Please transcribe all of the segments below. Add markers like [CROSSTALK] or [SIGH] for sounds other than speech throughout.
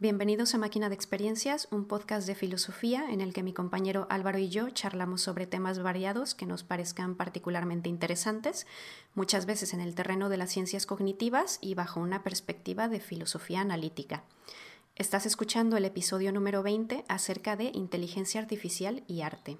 Bienvenidos a Máquina de Experiencias, un podcast de filosofía en el que mi compañero Álvaro y yo charlamos sobre temas variados que nos parezcan particularmente interesantes, muchas veces en el terreno de las ciencias cognitivas y bajo una perspectiva de filosofía analítica. Estás escuchando el episodio número 20 acerca de inteligencia artificial y arte.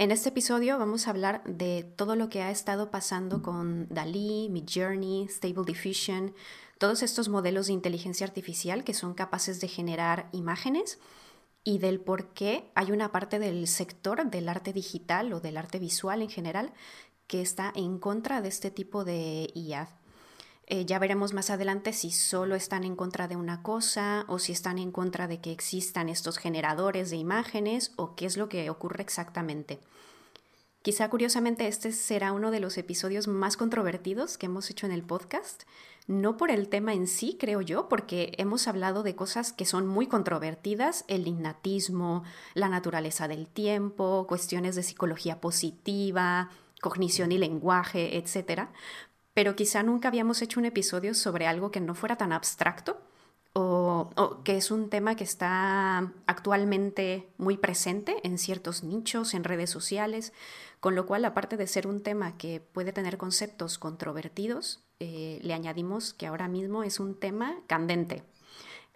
En este episodio vamos a hablar de todo lo que ha estado pasando con Dalí, Midjourney, Stable Diffusion, todos estos modelos de inteligencia artificial que son capaces de generar imágenes y del por qué hay una parte del sector del arte digital o del arte visual en general que está en contra de este tipo de IA. Eh, ya veremos más adelante si solo están en contra de una cosa o si están en contra de que existan estos generadores de imágenes o qué es lo que ocurre exactamente. Quizá curiosamente este será uno de los episodios más controvertidos que hemos hecho en el podcast, no por el tema en sí, creo yo, porque hemos hablado de cosas que son muy controvertidas, el innatismo, la naturaleza del tiempo, cuestiones de psicología positiva, cognición y lenguaje, etc pero quizá nunca habíamos hecho un episodio sobre algo que no fuera tan abstracto o, que es un tema que está actualmente muy presente en ciertos nichos, en redes sociales, con lo cual, aparte de ser un tema que puede tener conceptos controvertidos, eh, le añadimos que ahora mismo es un tema candente.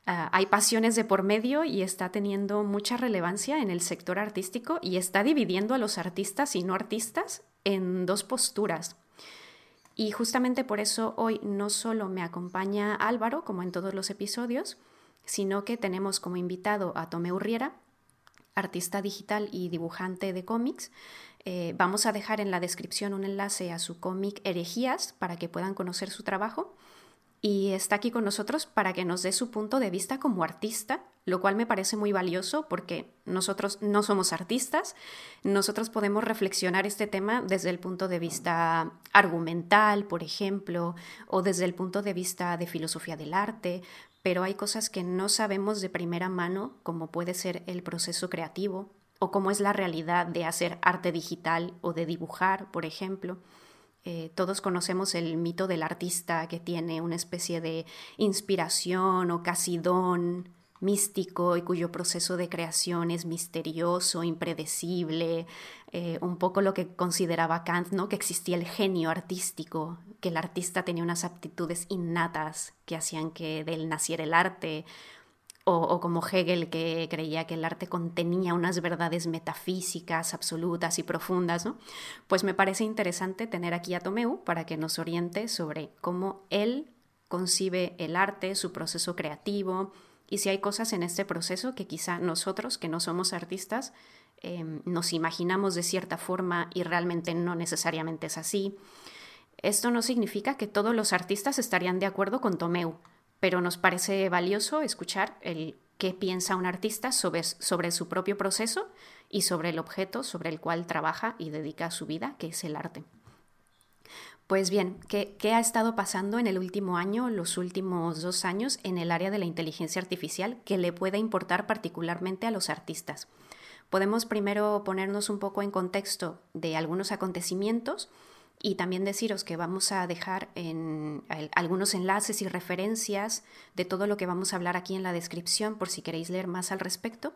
Ah, hay pasiones de por medio y está teniendo mucha relevancia en el sector artístico y está dividiendo a los artistas y no artistas en dos posturas. Y justamente por eso hoy no solo me acompaña Álvaro, como en todos los episodios, sino que tenemos como invitado a Tomé Urriera, artista digital y dibujante de cómics. Eh, vamos a dejar en la descripción un enlace a su cómic Herejías para que puedan conocer su trabajo y está aquí con nosotros para que nos dé su punto de vista como artista, lo cual me parece muy valioso porque nosotros no somos artistas, nosotros podemos reflexionar este tema desde el punto de vista argumental, por ejemplo, o desde el punto de vista de filosofía del arte, pero hay cosas que no sabemos de primera mano, como puede ser el proceso creativo o cómo es la realidad de hacer arte digital o de dibujar, por ejemplo. Eh, todos conocemos el mito del artista que tiene una especie de inspiración o casi don místico y cuyo proceso de creación es misterioso, impredecible, eh, un poco lo que consideraba Kant, ¿no? que existía el genio artístico, que el artista tenía unas aptitudes innatas que hacían que de él naciera el arte, o, como Hegel que creía que el arte contenía unas verdades metafísicas absolutas y profundas, ¿no? Pues me parece interesante tener aquí a Tomeu para que nos oriente sobre cómo él concibe el arte, su proceso creativo y si hay cosas en este proceso que quizá nosotros, que no somos artistas, em, nos imaginamos de cierta forma y realmente no necesariamente es así. Esto no significa que todos los artistas estarían de acuerdo con Tomeu pero nos parece valioso escuchar el qué piensa un artista sobre, sobre su propio proceso y sobre el objeto sobre el cual trabaja y dedica su vida, que es el arte. Pues bien, ¿qué, ¿qué, ha estado pasando en el último año, los últimos dos años, en el área de la inteligencia artificial que le pueda importar particularmente a los artistas? Podemos primero ponernos un poco en contexto de algunos acontecimientos y también deciros que vamos a dejar algunos enlaces y referencias de todo lo que vamos a hablar aquí en la descripción por si queréis leer más al respecto.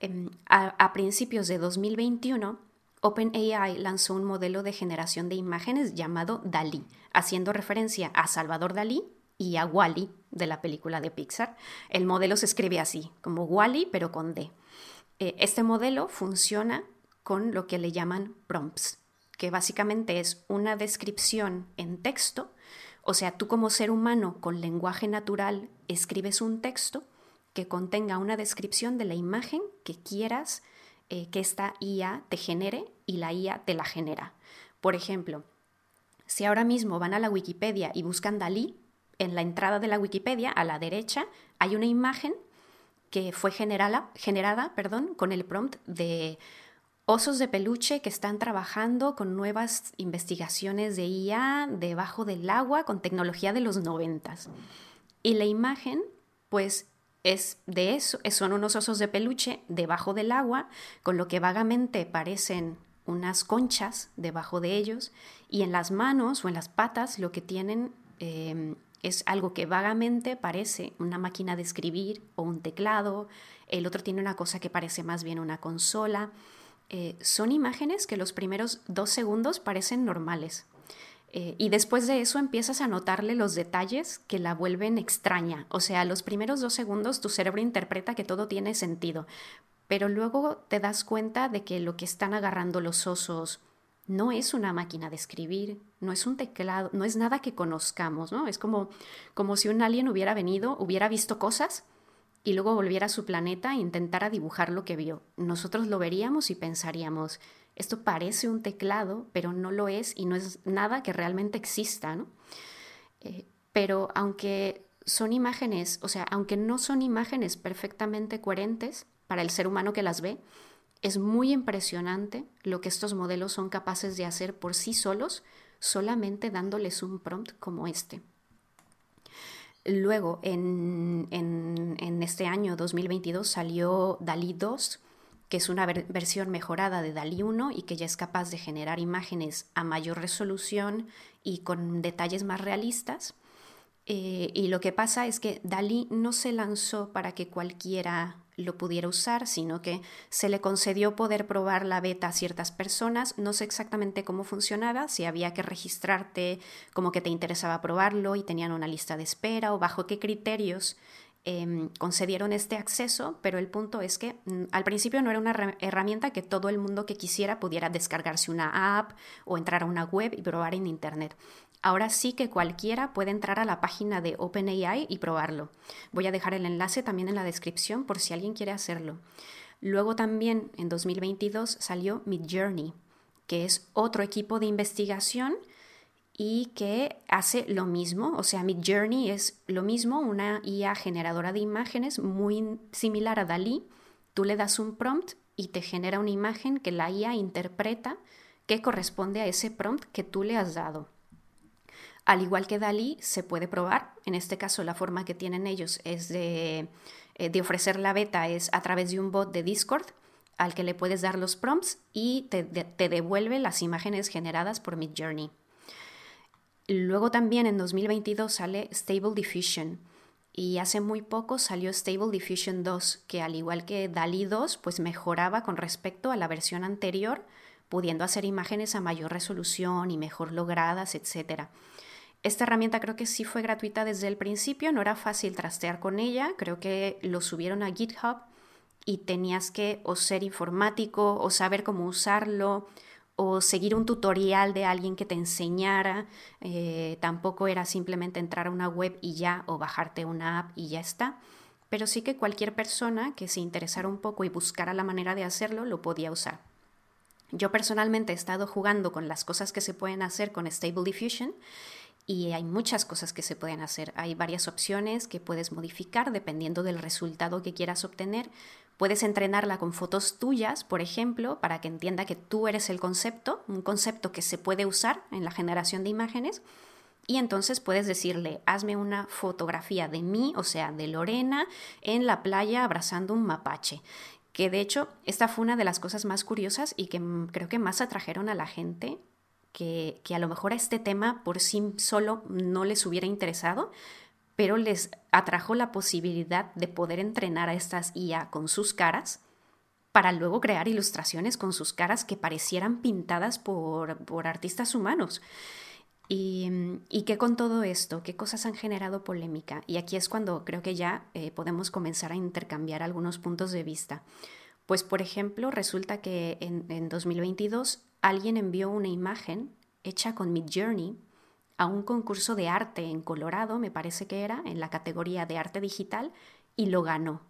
Em, a, principios de 2021, OpenAI lanzó un modelo de generación de imágenes llamado DALI, haciendo referencia a Salvador Dalí y a Wally de la película de Pixar. El modelo se escribe así, como Wally pero con D. Eh, este modelo funciona con lo que le llaman prompts, que básicamente es una descripción en texto, o sea, tú como ser humano con lenguaje natural escribes un texto que contenga una descripción de la imagen que quieras eh, que esta IA te genere y la IA te la genera. Por ejemplo, si ahora mismo van a la Wikipedia y buscan Dalí, en la entrada de la Wikipedia, a la derecha, hay una imagen que fue generada, generada perdón, con el prompt de osos de peluche que están trabajando con nuevas investigaciones de IA debajo del agua con tecnología de los noventas. Y la imagen, pues, es de eso, son unos osos de peluche debajo del agua, con lo que vagamente parecen unas conchas debajo de ellos, y en las manos o en las patas lo que tienen em, es algo que vagamente parece una máquina de escribir o un teclado, el otro tiene una cosa que parece más bien una consola. Eh, son imágenes que los primeros dos segundos parecen normales. Eh, y después de eso empiezas a notarle los detalles que la vuelven extraña. O sea, los primeros dos segundos tu cerebro interpreta que todo tiene sentido, pero luego te das cuenta de que lo que están agarrando los osos no es una máquina de escribir, no es un teclado, no es nada que conozcamos, ¿no? Es como, como si un alien hubiera venido, hubiera visto cosas y luego volviera a su planeta e intentara dibujar lo que vio. Nosotros lo veríamos y pensaríamos, esto parece un teclado, pero no lo es y no es nada que realmente exista, ¿no? Eh, pero aunque son imágenes, o sea, aunque no son imágenes perfectamente coherentes para el ser humano que las ve, es muy impresionante lo que estos modelos son capaces de hacer por sí solos, solamente dándoles un prompt como este. Luego, en, este año 2022 salió DALI 2, que es una versión mejorada de DALI 1 y que ya es capaz de generar imágenes a mayor resolución y con detalles más realistas. Eh, y lo que pasa es que DALI no se lanzó para que cualquiera lo pudiera usar, sino que se le concedió poder probar la beta a ciertas personas. No sé exactamente cómo funcionaba, si había que registrarte como que te interesaba probarlo y tenían una lista de espera o bajo qué criterios em, concedieron este acceso, pero el punto es que mm, al principio no era una herramienta que todo el mundo que quisiera pudiera descargarse una app o entrar a una web y probar en Internet. Ahora sí que cualquiera puede entrar a la página de OpenAI y probarlo. Voy a dejar el enlace también en la descripción por si alguien quiere hacerlo. Luego también en 2022 salió Midjourney, que es otro equipo de investigación y que hace lo mismo. O sea, Midjourney es lo mismo, una IA generadora de imágenes muy similar a Dalí. Tú le das un prompt y te genera una imagen que la IA interpreta que corresponde a ese prompt que tú le has dado. Al igual que Dalí, se puede probar. En este caso, la forma que tienen ellos es de, eh, ofrecer la beta es a través de un bot de Discord al que le puedes dar los prompts y te, te devuelve las imágenes generadas por Midjourney. Luego también en 2022 sale Stable Diffusion y hace muy poco salió Stable Diffusion 2, que al igual que DALI 2, pues mejoraba con respecto a la versión anterior, pudiendo hacer imágenes a mayor resolución y mejor logradas, etc. Esta herramienta creo que sí fue gratuita desde el principio, no era fácil trastear con ella, creo que lo subieron a GitHub y tenías que o ser informático o saber cómo usarlo o seguir un tutorial de alguien que te enseñara. Eh, tampoco era simplemente entrar a una web y ya o bajarte una app y ya está. Pero sí que cualquier persona que se interesara un poco y buscara la manera de hacerlo lo podía usar. Yo personalmente he estado jugando con las cosas que se pueden hacer con Stable Diffusion y hay muchas cosas que se pueden hacer. Hay varias opciones que puedes modificar dependiendo del resultado que quieras obtener. Puedes entrenarla con fotos tuyas, por ejemplo, para que entienda que tú eres el concepto, un concepto que se puede usar en la generación de imágenes. Y entonces puedes decirle, hazme una fotografía de mí, o sea, de Lorena, en la playa abrazando un mapache. Que de hecho, esta fue una de las cosas más curiosas y que creo que más atrajeron a la gente que, a lo mejor a este tema por sí solo no les hubiera interesado, pero les atrajo la posibilidad de poder entrenar a estas IA con sus caras para luego crear ilustraciones con sus caras que parecieran pintadas por, artistas humanos. Y, y que con todo esto, qué cosas han generado polémica. Y aquí es cuando creo que ya eh, podemos comenzar a intercambiar algunos puntos de vista Pues, por ejemplo, resulta que en, en 2022 alguien envió una imagen hecha con Midjourney a un concurso de arte en Colorado, me parece que era, en la categoría de arte digital, y lo ganó.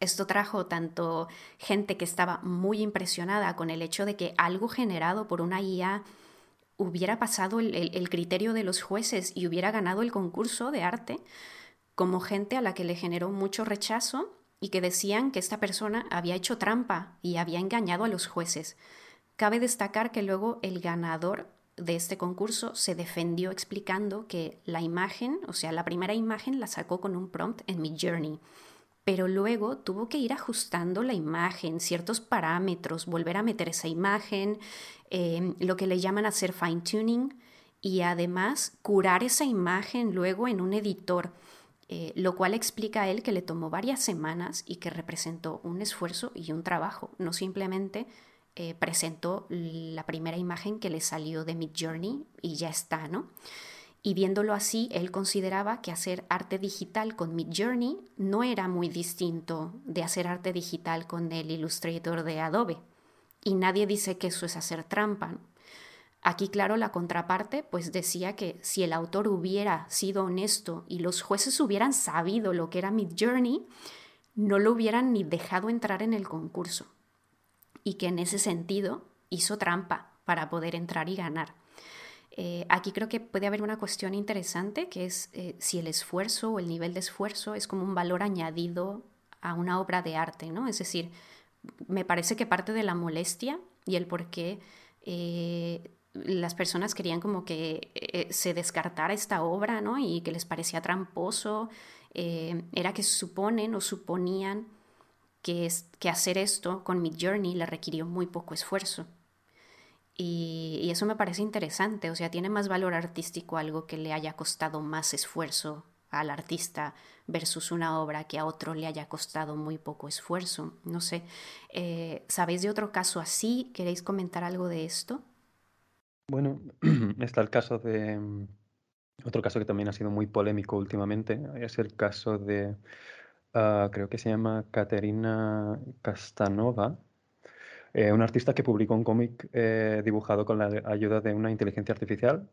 Esto trajo tanto gente que estaba muy impresionada con el hecho de que algo generado por una IA hubiera pasado el, criterio de los jueces y hubiera ganado el concurso de arte, como gente a la que le generó mucho rechazo y que decían que esta persona había hecho trampa y había engañado a los jueces. Cabe destacar que luego el ganador de este concurso se defendió explicando que la imagen, o sea, la primera imagen la sacó con un prompt en mi journey pero luego tuvo que ir ajustando la imagen, ciertos parámetros, volver a meter esa imagen, em, lo que le llaman hacer fine tuning y además curar esa imagen luego en un editor, eh, lo cual explica a él que le tomó varias semanas y que representó un esfuerzo y un trabajo, no simplemente eh, presentó la primera imagen que le salió de Mid Journey y ya está, ¿no? Y viéndolo así, él consideraba que hacer arte digital con Midjourney no era muy distinto de hacer arte digital con el Illustrator de Adobe. Y nadie dice que eso es hacer trampa. Aquí, claro, la contraparte pues decía que si el autor hubiera sido honesto y los jueces hubieran sabido lo que era Midjourney, no lo hubieran ni dejado entrar en el concurso. Y que en ese sentido hizo trampa para poder entrar y ganar. Eh, aquí creo que puede haber una cuestión interesante, que es eh, si el esfuerzo o el nivel de esfuerzo es como un valor añadido a una obra de arte, ¿no? Es decir, me parece que parte de la molestia y el por qué eh, las personas querían como que se descartara esta obra, ¿no? Y que les parecía tramposo, era que suponen o suponían que, es, que hacer esto con mi journey le requirió muy poco esfuerzo. Y, eso me parece interesante, o sea, tiene más valor artístico algo que le haya costado más esfuerzo al artista versus una obra que a otro le haya costado muy poco esfuerzo. No sé, eh, ¿sabéis de otro caso así? ¿Queréis comentar algo de esto? Bueno, [CLEARS THROAT] está el caso de... Otro caso que también ha sido muy polémico últimamente es el caso de, ah, creo que se llama Caterina Castanova, eh, un artista que publicó un cómic eh, dibujado con la ayuda de una inteligencia artificial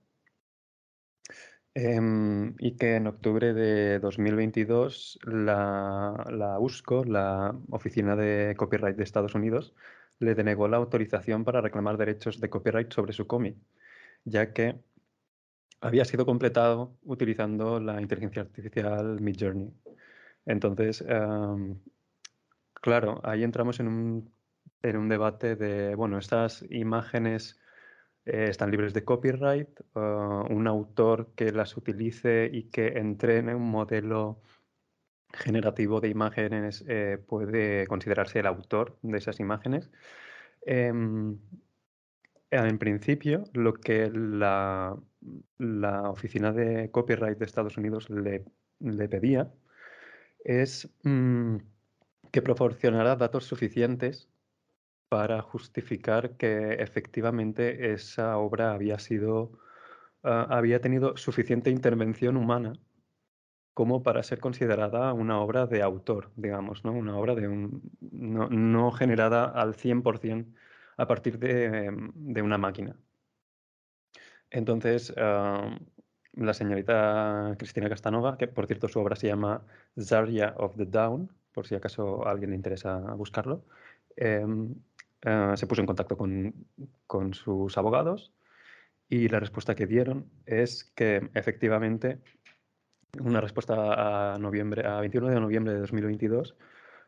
em, y que en octubre de 2022 la, la USCO, la Oficina de Copyright de Estados Unidos, le denegó la autorización para reclamar derechos de copyright sobre su cómic, ya que había sido completado utilizando la inteligencia artificial Midjourney. Entonces, em, claro, ahí entramos en un en un debate de, bueno, estas imágenes eh, están libres de copyright, uh, un autor que las utilice y que entrene un modelo generativo de imágenes eh, puede considerarse el autor de esas imágenes. Em, en principio, lo que la, la, Oficina de Copyright de Estados Unidos le, le pedía es mm, que proporcionara datos suficientes para justificar que efectivamente esa obra había sido ah, había tenido suficiente intervención humana como para ser considerada una obra de autor, digamos, ¿no? Una obra de un, no, generada al 100% a partir de, una máquina. Entonces, ah, la señorita Cristina Castanova, que por cierto su obra se llama Zarya of the Down, por si acaso a alguien le interesa buscarlo, em, eh, se puso en contacto con, sus abogados y la respuesta que dieron es que efectivamente una respuesta a, noviembre, a 21 de noviembre de 2022,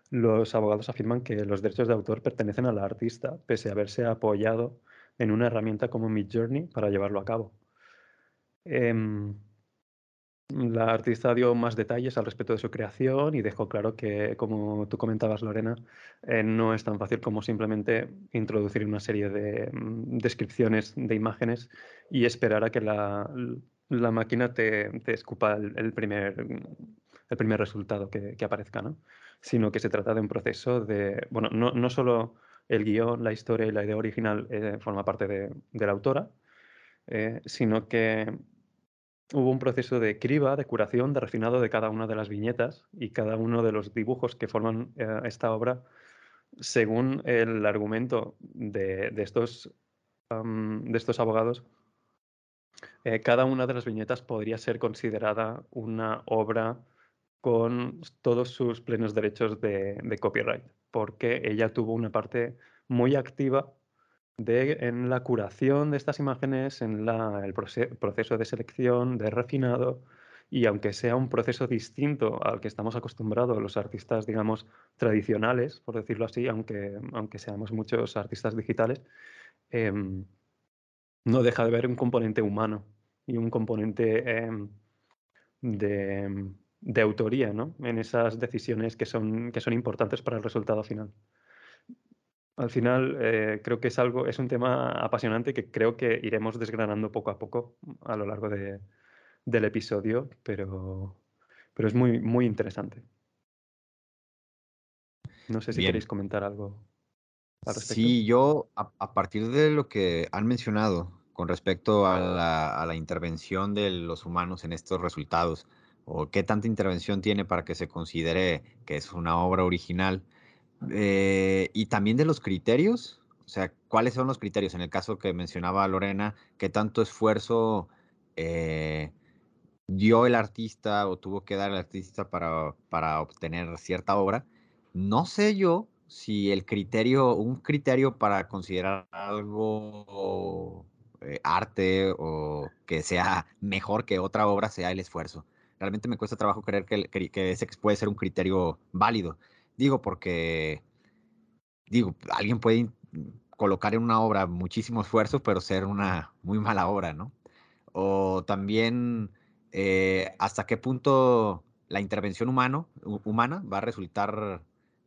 los abogados afirman que los derechos de autor pertenecen a la artista, pese a haberse apoyado en una herramienta como Midjourney para llevarlo a cabo. Em, la artista dio más detalles al respecto de su creación y dejó claro que, como tú comentabas, Lorena, eh, no es tan fácil como simplemente introducir una serie de mm, descripciones de imágenes y esperar a que la, máquina te, escupa el, primer, el primer resultado que, aparezca, ¿no? Sino que se trata de un proceso de, bueno, no, no solo el guion, la historia y la idea original eh, forma parte de, la autora, eh, sino que hubo un proceso de criba, de curación, de refinado de cada una de las viñetas y cada uno de los dibujos que forman eh, esta obra según el argumento de, estos, abogados, eh, cada una de las viñetas podría ser considerada una obra con todos sus plenos derechos de, copyright, porque ella tuvo una parte muy activa de, en la curación de estas imágenes, en el proceso de selección, de refinado, y aunque sea un proceso distinto al que estamos acostumbrados los artistas, digamos, tradicionales, por decirlo así, aunque, aunque seamos muchos artistas digitales, em, no deja de haber un componente humano y un componente em, de, de, autoría ¿no? en esas decisiones que son, que son importantes para el resultado final. Al final, eh, creo que es algo, es un tema apasionante que creo que iremos desgranando poco a poco a lo largo de, del episodio, pero, pero es muy, muy interesante. No sé si queréis comentar algo al respecto. Sí, yo a, partir de lo que han mencionado con respecto a la, a la, intervención de los humanos en estos resultados, o qué tanta intervención tiene para que se considere que es una obra original, eh, y también de los criterios, o sea, cuáles son los criterios en el caso que mencionaba Lorena, qué tanto esfuerzo eh, dio el artista o tuvo que dar el artista para, para obtener cierta obra. No sé yo si el criterio, un criterio para considerar algo eh, arte o que sea mejor que otra obra sea el esfuerzo. Realmente me cuesta trabajo creer que, que ese puede ser un criterio válido. Digo, porque, digo, alguien puede colocar en una obra muchísimo esfuerzo, pero ser una muy mala obra, ¿no? O también eh, hasta qué punto la intervención humano, humana va a resultar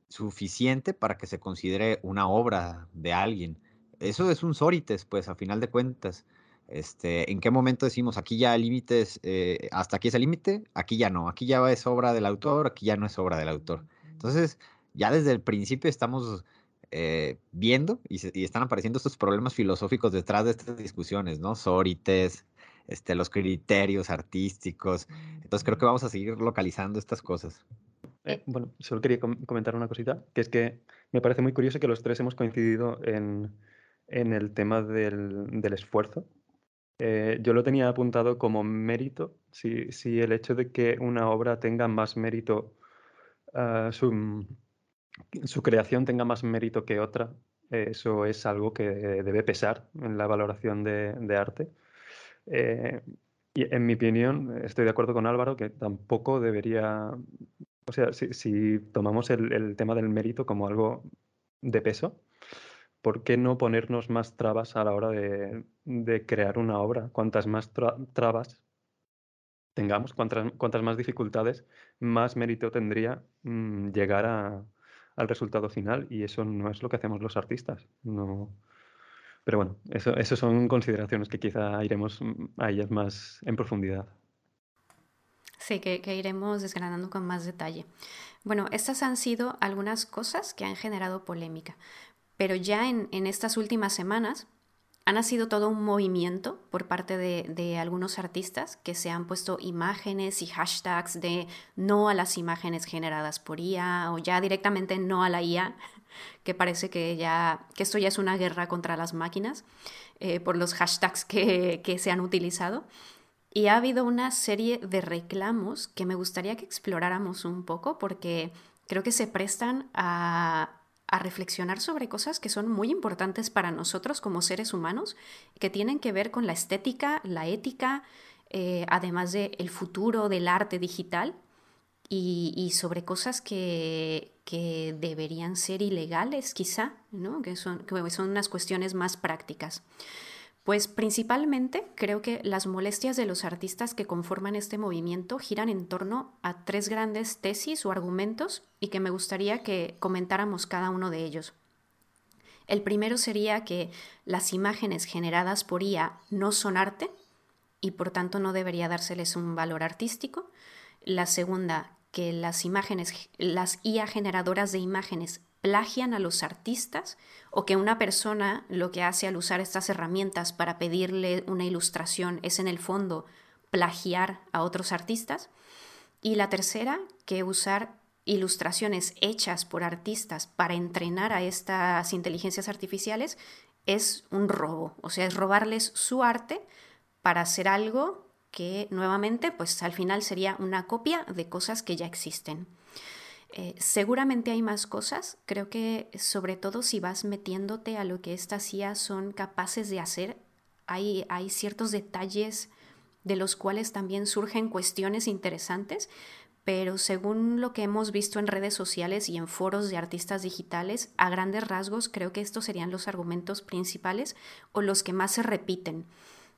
suficiente para que se considere una obra de alguien. Eso es un sórites, pues, a final de cuentas. Este, ¿En qué momento decimos aquí ya límites, eh, hasta aquí es el límite, aquí ya no, aquí ya es obra del autor, aquí ya no es obra del autor? Entonces, ya desde el principio estamos eh, viendo y, y, están apareciendo estos problemas filosóficos detrás de estas discusiones, ¿no? Sórites, este, los criterios artísticos. Entonces creo que vamos a seguir localizando estas cosas. Eh, bueno, solo quería comentar una cosita, que es que me parece muy curioso que los tres hemos coincidido en, el tema del, esfuerzo. Eh, yo lo tenía apuntado como mérito, si, si, el hecho de que una obra tenga más mérito, ah, su, creación tenga más mérito que otra, eso es algo que debe pesar en la valoración de, de arte. Eh, y en mi opinión, estoy de acuerdo con Álvaro que tampoco debería, o sea, si, tomamos el, tema del mérito como algo de peso, ¿por qué no ponernos más trabas a la hora de, crear una obra? Cuantas más trabas tengamos, cuantas, cuantas, más dificultades, más mérito tendría mm, llegar al resultado final y eso no es lo que hacemos los artistas. No, pero bueno, eso, son consideraciones que quizá iremos a ellas más en profundidad. Sí, que, iremos desgranando con más detalle. Bueno, estas han sido algunas cosas que han generado polémica, pero ya en, estas últimas semanas ha nacido todo un movimiento por parte de, algunos artistas que se han puesto imágenes y hashtags de no a las imágenes generadas por IA o ya directamente no a la IA [LAUGHS] que parece que ya que esto ya es una guerra contra las máquinas eh, por los hashtags que se han utilizado. Y ha habido una serie de reclamos que me gustaría que exploráramos un poco porque creo que se prestan a, a reflexionar sobre cosas que son muy importantes para nosotros como seres humanos, que tienen que ver con la estética, la ética, eh, además del el futuro del arte digital y, sobre cosas que, que, deberían ser ilegales quizá, ¿no? que, son, que son unas cuestiones más prácticas. Pues principalmente creo que las molestias de los artistas que conforman este movimiento giran en torno a tres grandes tesis o argumentos y que me gustaría que comentáramos cada uno de ellos. El primero sería que las imágenes generadas por IA no son arte y por tanto no debería dárseles un valor artístico. La segunda, que las imágenes, las IA generadoras de imágenes plagian a los artistas o que una persona lo que hace al usar estas herramientas para pedirle una ilustración es en el fondo plagiar a otros artistas. Y la tercera, que usar ilustraciones hechas por artistas para entrenar a estas inteligencias artificiales es un robo, o sea, es robarles su arte para hacer algo que nuevamente, pues al final sería una copia de cosas que ya existen. Eh, seguramente hay más cosas, creo que sobre todo si vas metiéndote a lo que estas IA son capaces de hacer, hay, ciertos detalles de los cuales también surgen cuestiones interesantes, pero según lo que hemos visto en redes sociales y en foros de artistas digitales, a grandes rasgos creo que estos serían los argumentos principales o los que más se repiten.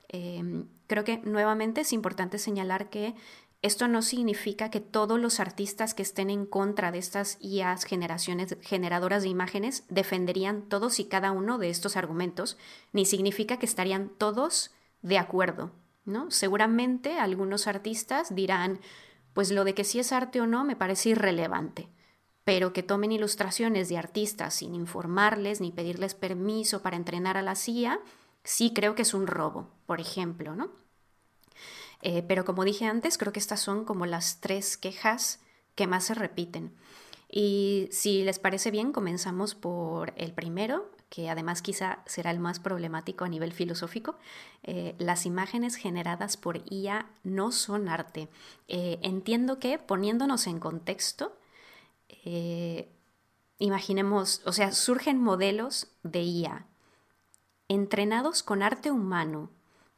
Em, creo que nuevamente es importante señalar que esto no significa que todos los artistas que estén en contra de estas IAs generadoras de imágenes defenderían todos y cada uno de estos argumentos, ni significa que estarían todos de acuerdo, ¿no? Seguramente algunos artistas dirán, pues lo de que si es arte o no me parece irrelevante, pero que tomen ilustraciones de artistas sin informarles ni pedirles permiso para entrenar a la CIA, sí creo que es un robo, por ejemplo, ¿no? Eh, pero como dije antes, creo que estas son como las tres quejas que más se repiten. Y si les parece bien, comenzamos por el primero, que además quizá será el más problemático a nivel filosófico. Eh, las imágenes generadas por IA no son arte. Eh, entiendo que poniéndonos en contexto, imaginemos, o sea, surgen modelos de IA entrenados con arte humano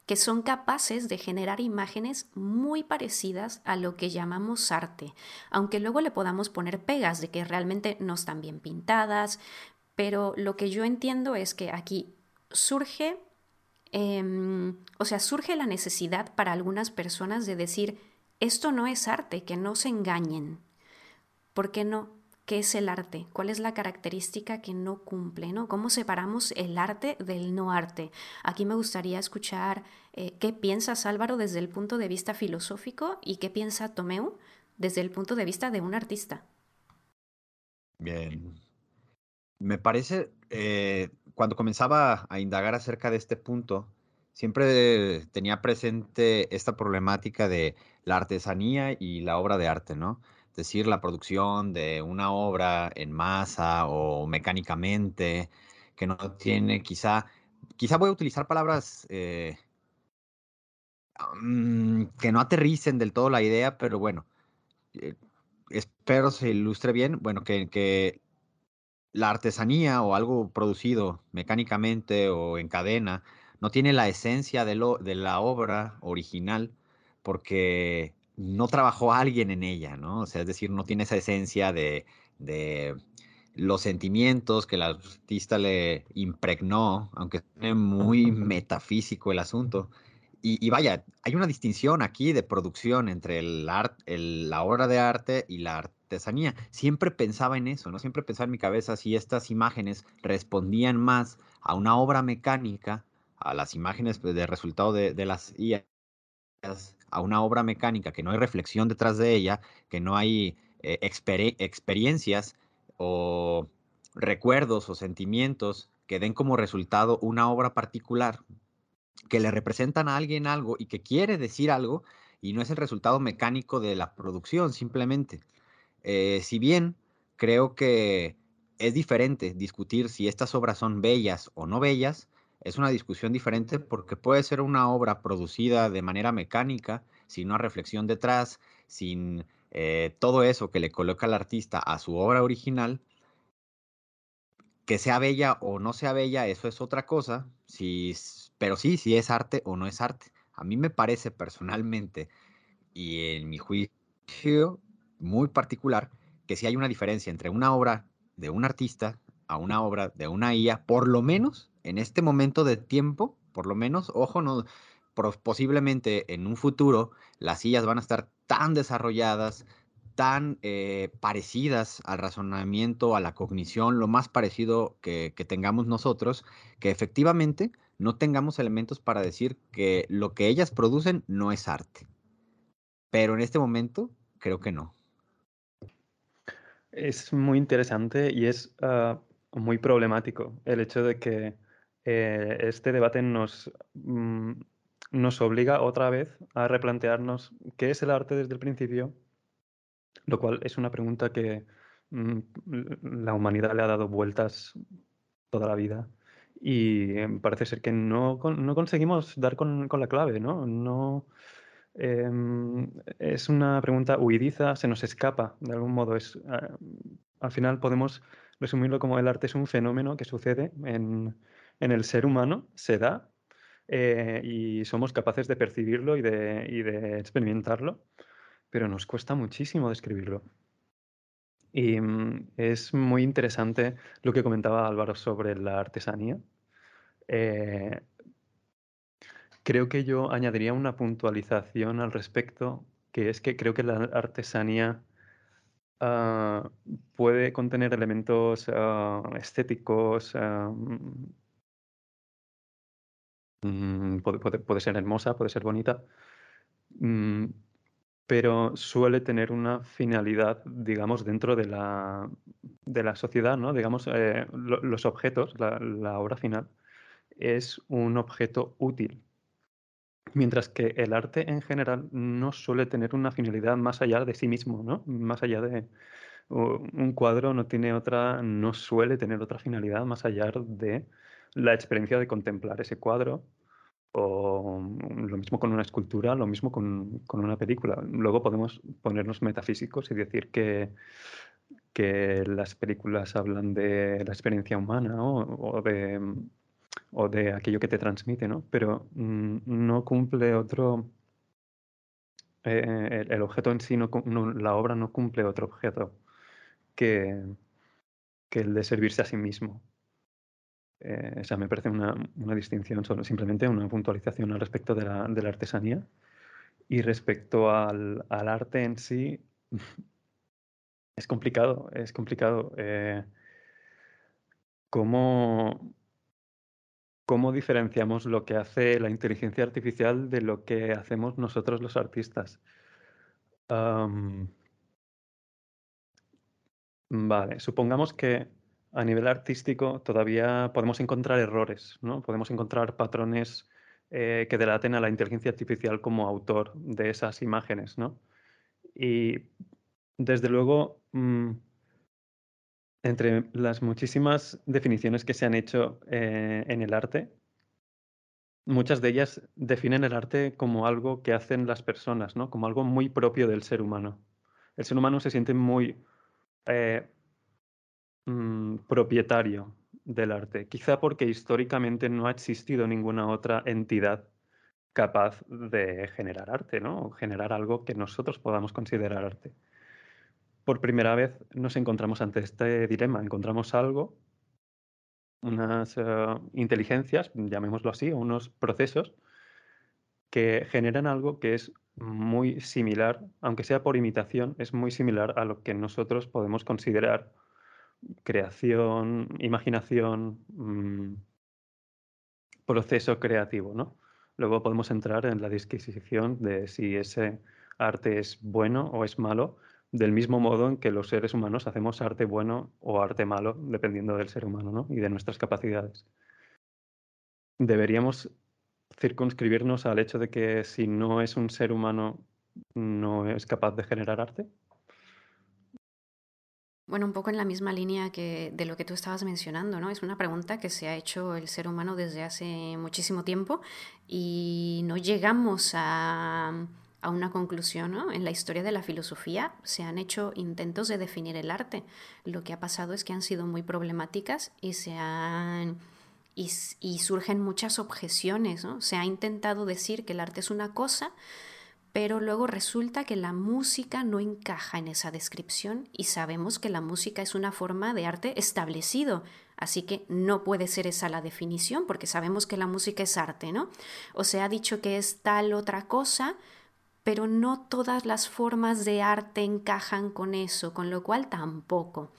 que son capaces de generar imágenes muy parecidas a lo que llamamos arte, aunque luego le podamos poner pegas de que realmente no están bien pintadas, pero lo que yo entiendo es que aquí surge, em, o sea, surge la necesidad para algunas personas de decir, esto no es arte, que no se engañen. ¿Por qué no? ¿Qué es el arte? ¿Cuál es la característica que no cumple? ¿no? ¿Cómo separamos el arte del no arte? Aquí me gustaría escuchar eh, qué piensas Álvaro desde el punto de vista filosófico y qué piensa Tomeu desde el punto de vista de un artista. Bien. Me parece, eh, cuando comenzaba a indagar acerca de este punto, siempre tenía presente esta problemática de la artesanía y la obra de arte, ¿no? Decir, la producción de una obra en masa o mecánicamente, que no tiene quizá, quizá voy a utilizar palabras eh, que no aterricen del todo la idea, pero bueno, eh, espero se ilustre bien, bueno, que, que la artesanía o algo producido mecánicamente o en cadena no tiene la esencia de, lo, de la obra original porque no trabajó alguien en ella, ¿no? O sea, es decir, no tiene esa esencia de, los sentimientos que el artista le impregnó, aunque es muy metafísico el asunto. Y, vaya, hay una distinción aquí de producción entre el la obra de arte y la artesanía. Siempre pensaba en eso, ¿no? Siempre pensaba en mi cabeza si estas imágenes respondían más a una obra mecánica, a las imágenes pues, de resultado de, de las IAs, a una obra mecánica que no hay reflexión detrás de ella, que no hay eh, experiencias o recuerdos o sentimientos que den como resultado una obra particular, que le representan a alguien algo y que quiere decir algo y no es el resultado mecánico de la producción simplemente. Eh, si bien creo que es diferente discutir si estas obras son bellas o no bellas, es una discusión diferente porque puede ser una obra producida de manera mecánica, sin una reflexión detrás, sin eh, todo eso que le coloca el artista a su obra original. Que sea bella o no sea bella, eso es otra cosa, si, pero sí, si es arte o no es arte. A mí me parece personalmente, y en mi juicio muy particular, que si hay una diferencia entre una obra de un artista a una obra de una IA, por lo menos en este momento de tiempo, por lo menos, ojo, no, posiblemente en un futuro las sillas van a estar tan desarrolladas, tan eh, parecidas al razonamiento, a la cognición, lo más parecido que, tengamos nosotros, que efectivamente no tengamos elementos para decir que lo que ellas producen no es arte. Pero en este momento creo que no. Es muy interesante y es ah, muy problemático el hecho de que eh, este debate nos, mm, nos obliga otra vez a replantearnos qué es el arte desde el principio Lo cual es una pregunta que mm, la humanidad le ha dado vueltas toda la vida y em, parece ser que no, no conseguimos dar con, con, la clave, ¿no? no em, es una pregunta huidiza, se nos escapa de algún modo. Es, ah, al final podemos resumirlo como el arte es un fenómeno que sucede en, en el ser humano, se da eh, y somos capaces de percibirlo y de, y de, experimentarlo, pero nos cuesta muchísimo describirlo. Y mm, es muy interesante lo que comentaba Álvaro sobre la artesanía. Eh, creo que yo añadiría una puntualización al respecto, que es que creo que la artesanía uh, puede contener elementos uh, estéticos, uh, puede, puede, puede, ser hermosa, puede ser bonita, um, pero suele tener una finalidad, digamos, dentro de la, de la sociedad, ¿no? Digamos, eh, lo, los objetos, la obra final, es un objeto útil, mientras que el arte en general no suele tener una finalidad más allá de sí mismo, ¿no? Más allá de un cuadro no tiene otra, no suele tener otra finalidad más allá de la experiencia de contemplar ese cuadro o lo mismo con una escultura, lo mismo con, con una película. Luego podemos ponernos metafísicos y decir que, que las películas hablan de la experiencia humana o, o de o de aquello que te transmite, ¿no? Pero mm, no cumple otro, eh, el, objeto en sí, no, la obra no cumple otro objeto que, el de servirse a sí mismo. Eh, o sea, me parece una, una, distinción, simplemente una puntualización al respecto de la, de la artesanía. Y respecto al, al, arte en sí, [LAUGHS] es complicado, es complicado. Eh, ¿Cómo, ¿Cómo diferenciamos lo que hace la inteligencia artificial de lo que hacemos nosotros los artistas? Vale, supongamos que a nivel artístico todavía podemos encontrar errores, ¿no? Podemos encontrar patrones eh, que delaten a la inteligencia artificial como autor de esas imágenes, ¿no? Y desde luego, mmm, entre las muchísimas definiciones que se han hecho eh, en el arte, muchas de ellas definen el arte como algo que hacen las personas, ¿no? Como algo muy propio del ser humano. El ser humano se siente muy eh, mm, propietario del arte, quizá porque históricamente no ha existido ninguna otra entidad capaz de generar arte, ¿no? O generar algo que nosotros podamos considerar arte por primera vez nos encontramos ante este dilema. Encontramos algo, unas uh, inteligencias, llamémoslo así, unos procesos que generan algo que es muy similar, aunque sea por imitación, es muy similar a lo que nosotros podemos considerar creación, imaginación, mmm, proceso creativo, ¿no? Luego podemos entrar en la disquisición de si ese arte es bueno o es malo, del mismo modo en que los seres humanos hacemos arte bueno o arte malo, dependiendo del ser humano ¿no? y de nuestras capacidades. Deberíamos circunscribirnos al hecho de que si no es un ser humano, no es capaz de generar arte. Bueno, un poco en la misma línea que de lo que tú estabas mencionando, ¿no? Es una pregunta que se ha hecho el ser humano desde hace muchísimo tiempo y no llegamos a a una conclusión. ¿no? En la historia de la filosofía se han hecho intentos de definir el arte. Lo que ha pasado es que han sido muy problemáticas y se han y, surgen muchas objeciones. ¿no? Se ha intentado decir que el arte es una cosa, pero luego resulta que la música no encaja en esa descripción y sabemos que la música es una forma de arte establecido, así que no puede ser esa la definición porque sabemos que la música es arte, ¿no? O se ha dicho que es tal otra cosa, pero no todas las formas de arte encajan con eso, con lo cual tampoco.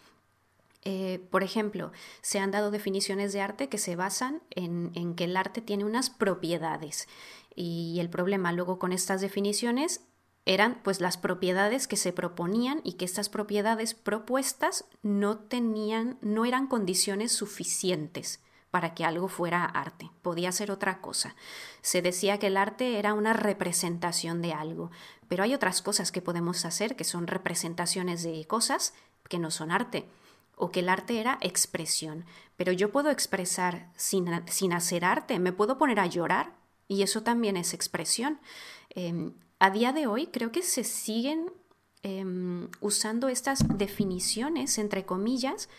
Eh, por ejemplo, se han dado definiciones de arte que se basan en, en, que el arte tiene unas propiedades y el problema luego con estas definiciones eran pues las propiedades que se proponían y que estas propiedades propuestas no tenían, no eran condiciones suficientes para que algo fuera arte, podía ser otra cosa. Se decía que el arte era una representación de algo, pero hay otras cosas que podemos hacer que son representaciones de cosas que no son arte, o que el arte era expresión. Pero yo puedo expresar sin, sin hacer arte, me puedo poner a llorar y eso también es expresión. Em, a día de hoy creo que se siguen em, usando estas definiciones, entre comillas,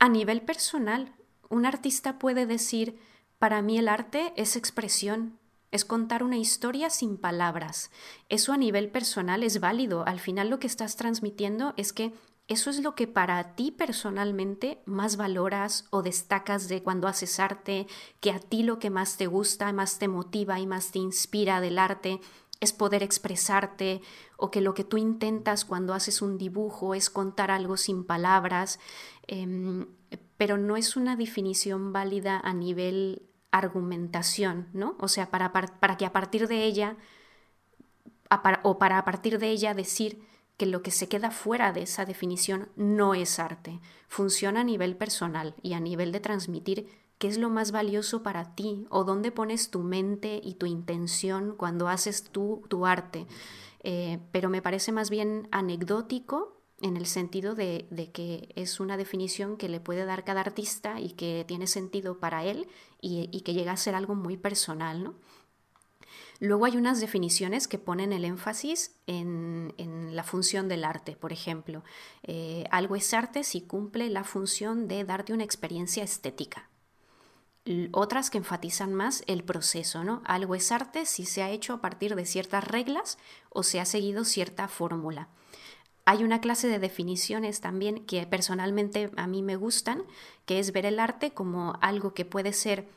a nivel personal un artista puede decir, para mí el arte es expresión, es contar una historia sin palabras. Eso a nivel personal es válido. Al final lo que estás transmitiendo es que eso es lo que para ti personalmente más valoras o destacas de cuando haces arte, que a ti lo que más te gusta, más te motiva y más te inspira del arte es poder expresarte o que lo que tú intentas cuando haces un dibujo es contar algo sin palabras. Em, pero no es una definición válida a nivel argumentación, ¿no? O sea, para, para, que a partir de ella, o para a partir de ella decir que lo que se queda fuera de esa definición no es arte, funciona a nivel personal y a nivel de transmitir qué es lo más valioso para ti o dónde pones tu mente y tu intención cuando haces tú tu arte. Eh, pero me parece más bien anecdótico en el sentido de, que es una definición que le puede dar cada artista y que tiene sentido para él y, que llega a ser algo muy personal, ¿no? Luego hay unas definiciones que ponen el énfasis en, la función del arte, por ejemplo. Eh, algo es arte si cumple la función de darte una experiencia estética. Otras que enfatizan más el proceso, ¿no? Algo es arte si se ha hecho a partir de ciertas reglas o se ha seguido cierta fórmula. Hay una clase de definiciones también que personalmente a mí me gustan, que es ver el arte como algo que puede ser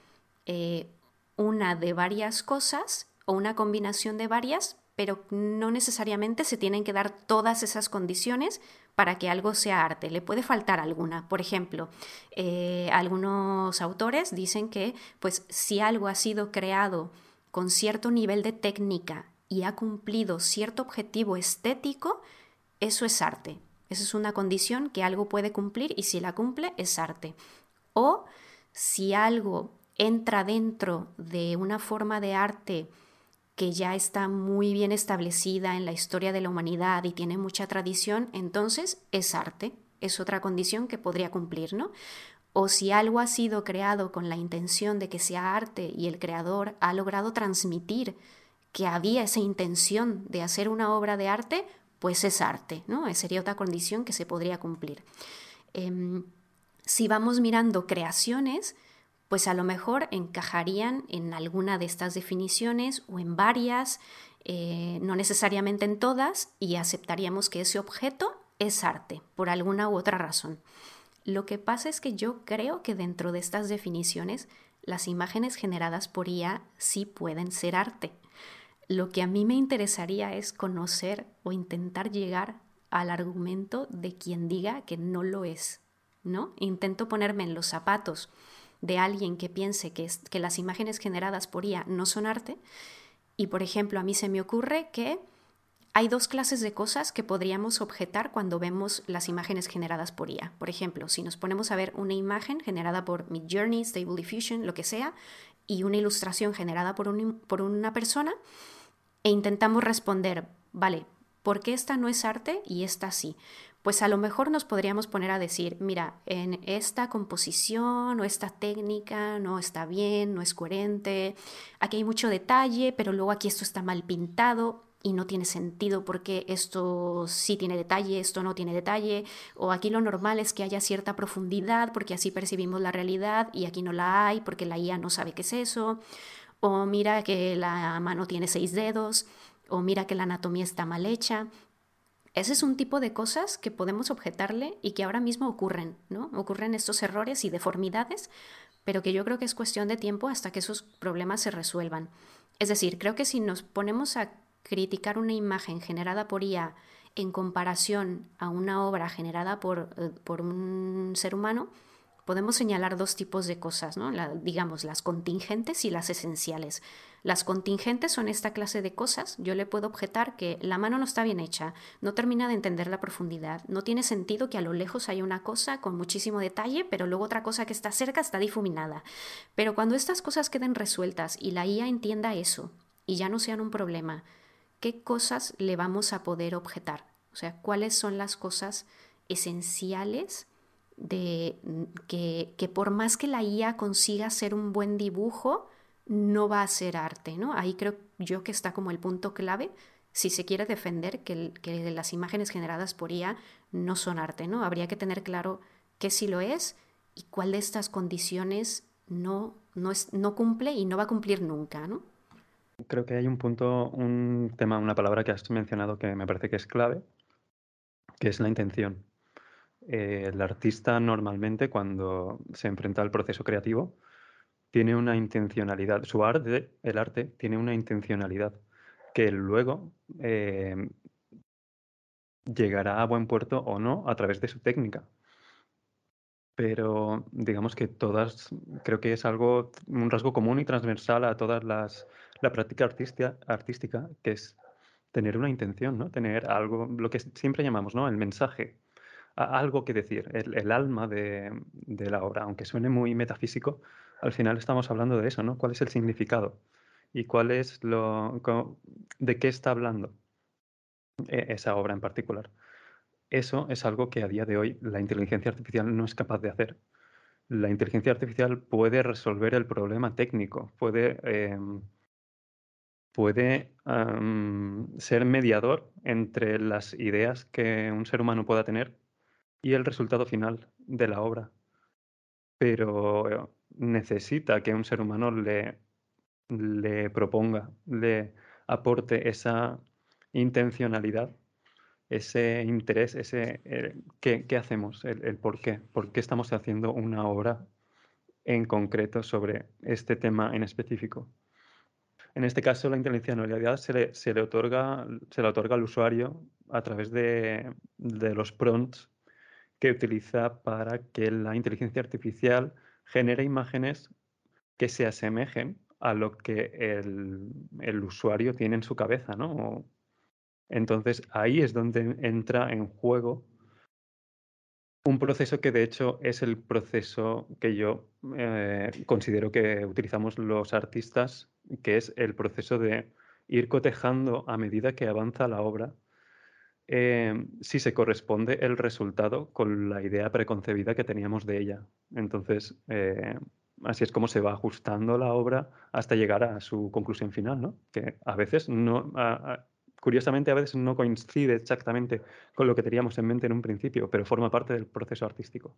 eh, una de varias cosas o una combinación de varias, pero no necesariamente se tienen que dar todas esas condiciones para que algo sea arte. Le puede faltar alguna. Por ejemplo, eh, algunos autores dicen que, pues, si algo ha sido creado con cierto nivel de técnica y ha cumplido cierto objetivo estético, eso es arte. Esa es una condición que algo puede cumplir y si la cumple es arte. O si algo entra dentro de una forma de arte que ya está muy bien establecida en la historia de la humanidad y tiene mucha tradición, entonces es arte. Es otra condición que podría cumplir, ¿no? O si algo ha sido creado con la intención de que sea arte y el creador ha logrado transmitir que había esa intención de hacer una obra de arte, pues es arte, ¿no? Sería otra condición que se podría cumplir. Em, si vamos mirando creaciones, pues a lo mejor encajarían en alguna de estas definiciones o en varias, eh, no necesariamente en todas, y aceptaríamos que ese objeto es arte, por alguna u otra razón. Lo que pasa es que yo creo que dentro de estas definiciones, las imágenes generadas por IA sí pueden ser arte. Lo que a mí me interesaría es conocer o intentar llegar al argumento de quien diga que no lo es, ¿no? Intento ponerme en los zapatos de alguien que piense que, que las imágenes generadas por IA no son arte y, por ejemplo, a mí se me ocurre que hay dos clases de cosas que podríamos objetar cuando vemos las imágenes generadas por IA. Por ejemplo, si nos ponemos a ver una imagen generada por Midjourney, Stable Diffusion, lo que sea, y una ilustración generada por, por una persona, e intentamos responder, vale, ¿por qué esta no es arte y esta sí? Pues a lo mejor nos podríamos poner a decir, mira, en esta composición o esta técnica no está bien, no es coherente, aquí hay mucho detalle, pero luego aquí esto está mal pintado y no tiene sentido porque esto sí tiene detalle, esto no tiene detalle, o aquí lo normal es que haya cierta profundidad porque así percibimos la realidad y aquí no la hay porque la IA no sabe qué es eso o mira que la mano tiene seis dedos, o mira que la anatomía está mal hecha. Ese es un tipo de cosas que podemos objetarle y que ahora mismo ocurren, ¿no? Ocurren estos errores y deformidades, pero que yo creo que es cuestión de tiempo hasta que esos problemas se resuelvan. Es decir, creo que si nos ponemos a criticar una imagen generada por IA en comparación a una obra generada por, eh, por un ser humano, podemos señalar dos tipos de cosas, ¿no? digamos, las contingentes y las esenciales. Las contingentes son esta clase de cosas. Yo le puedo objetar que la mano no está bien hecha, no termina de entender la profundidad, no tiene sentido que a lo lejos haya una cosa con muchísimo detalle, pero luego otra cosa que está cerca está difuminada. Pero cuando estas cosas queden resueltas y la IA entienda eso y ya no sean un problema, ¿qué cosas le vamos a poder objetar? O sea, ¿cuáles son las cosas esenciales? De mm, que, que, por más que la IA consiga hacer un buen dibujo, no va a ser arte, ¿no? Ahí creo yo que está como el punto clave si se quiere defender que, que las imágenes generadas por IA no son arte, ¿no? Habría que tener claro qué sí lo es y cuál de estas condiciones no, no, es, no cumple y no va a cumplir nunca, ¿no? Creo que hay un punto, un tema, una palabra que has mencionado que me parece que es clave, que es la intención. Eh, el artista normalmente cuando se enfrenta al proceso creativo tiene una intencionalidad. Su arte, el arte, tiene una intencionalidad que luego eh, llegará a buen puerto o no a través de su técnica. Pero digamos que todas, creo que es algo, un rasgo común y transversal a todas las, la práctica artística, artística, que es tener una intención, ¿no? Tener algo, lo que siempre llamamos, ¿no? El mensaje, algo que decir, el, alma de, la obra, aunque suene muy metafísico, al final estamos hablando de eso, ¿no? ¿Cuál es el significado? ¿Y cuál es lo... de qué está hablando e, esa obra en particular? Eso es algo que a día de hoy la inteligencia artificial no es capaz de hacer. La inteligencia artificial puede resolver el problema técnico, puede, em, puede ser mediador entre las ideas que un ser humano pueda tener y el resultado final de la obra. Pero necesita que un ser humano le, proponga, le aporte esa intencionalidad, ese interés, ese eh, ¿qué, hacemos, el, por qué, por qué estamos haciendo una obra en concreto sobre este tema en específico. En este caso, la intencionalidad se le, se le, otorga, se le otorga al usuario a través de los prompts que utiliza para que la inteligencia artificial genera imágenes que se asemejen a lo que el, usuario tiene en su cabeza, ¿no? Entonces ahí es donde entra en juego un proceso que de hecho es el proceso que yo eh, considero que utilizamos los artistas, que es el proceso de ir cotejando a medida que avanza la obra eh, si se corresponde el resultado con la idea preconcebida que teníamos de ella. Entonces, eh, así es como se va ajustando la obra hasta llegar a su conclusión final, ¿no? Que a veces no, curiosamente a veces no coincide exactamente con lo que teníamos en mente en un principio, pero forma parte del proceso artístico.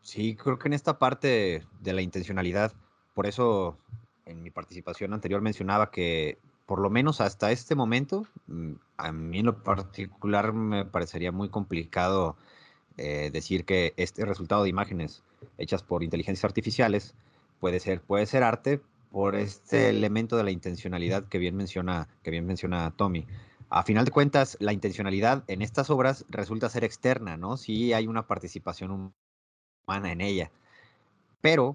Sí, creo que en esta parte de la intencionalidad, por eso en mi participación anterior mencionaba que por lo menos hasta este momento, mm, a mí en lo particular me parecería muy complicado eh, decir que este resultado de imágenes hechas por inteligencias artificiales puede ser, puede ser arte por este elemento de la intencionalidad que bien menciona, que bien menciona Tommy. A final de cuentas, la intencionalidad en estas obras resulta ser externa, ¿no? Sí hay una participación humana en ella. Pero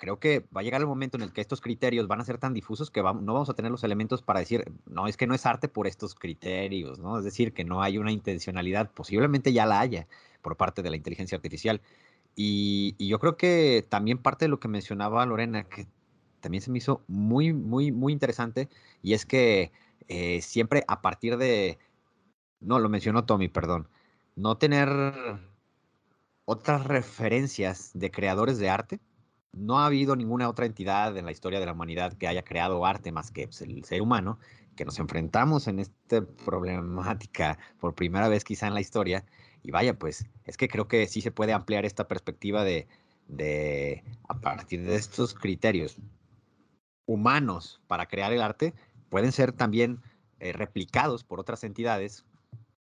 creo que va a llegar el momento en el que estos criterios van a ser tan difusos que no vamos a tener los elementos para decir, no, es que no es arte por estos criterios, ¿no? Es decir, que no hay una intencionalidad, posiblemente ya la haya por parte de la inteligencia artificial. Y, yo creo que también parte de lo que mencionaba Lorena, que también se me hizo muy, muy, muy interesante, y es que eh, siempre a partir de, no, lo mencionó Tommy, perdón, no tener otras referencias de creadores de arte, no ha habido ninguna otra entidad en la historia de la humanidad que haya creado arte más que pues, el ser humano, que nos enfrentamos en esta problemática por primera vez quizá en la historia. Y vaya, pues es que creo que sí se puede ampliar esta perspectiva de, a partir de estos criterios humanos para crear el arte, pueden ser también eh, replicados por otras entidades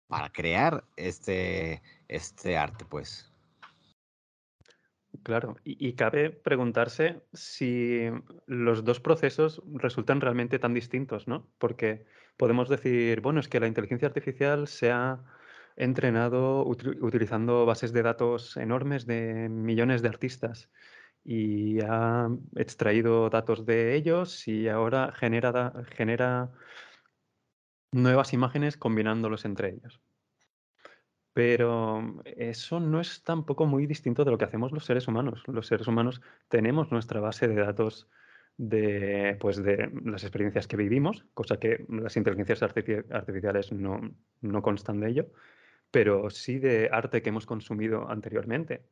para crear este, este arte, pues. Claro, y, cabe preguntarse si los dos procesos resultan realmente tan distintos, ¿no? Porque podemos decir, bueno, es que la inteligencia artificial se ha entrenado utilizando bases de datos enormes de millones de artistas y ha extraído datos de ellos y ahora genera, nuevas imágenes combinándolos entre ellos. Pero eso no es tampoco muy distinto de lo que hacemos los seres humanos. Los seres humanos tenemos nuestra base de datos de, pues de las experiencias que vivimos, cosa que las inteligencias artificiales no, no constan de ello, pero sí de arte que hemos consumido anteriormente.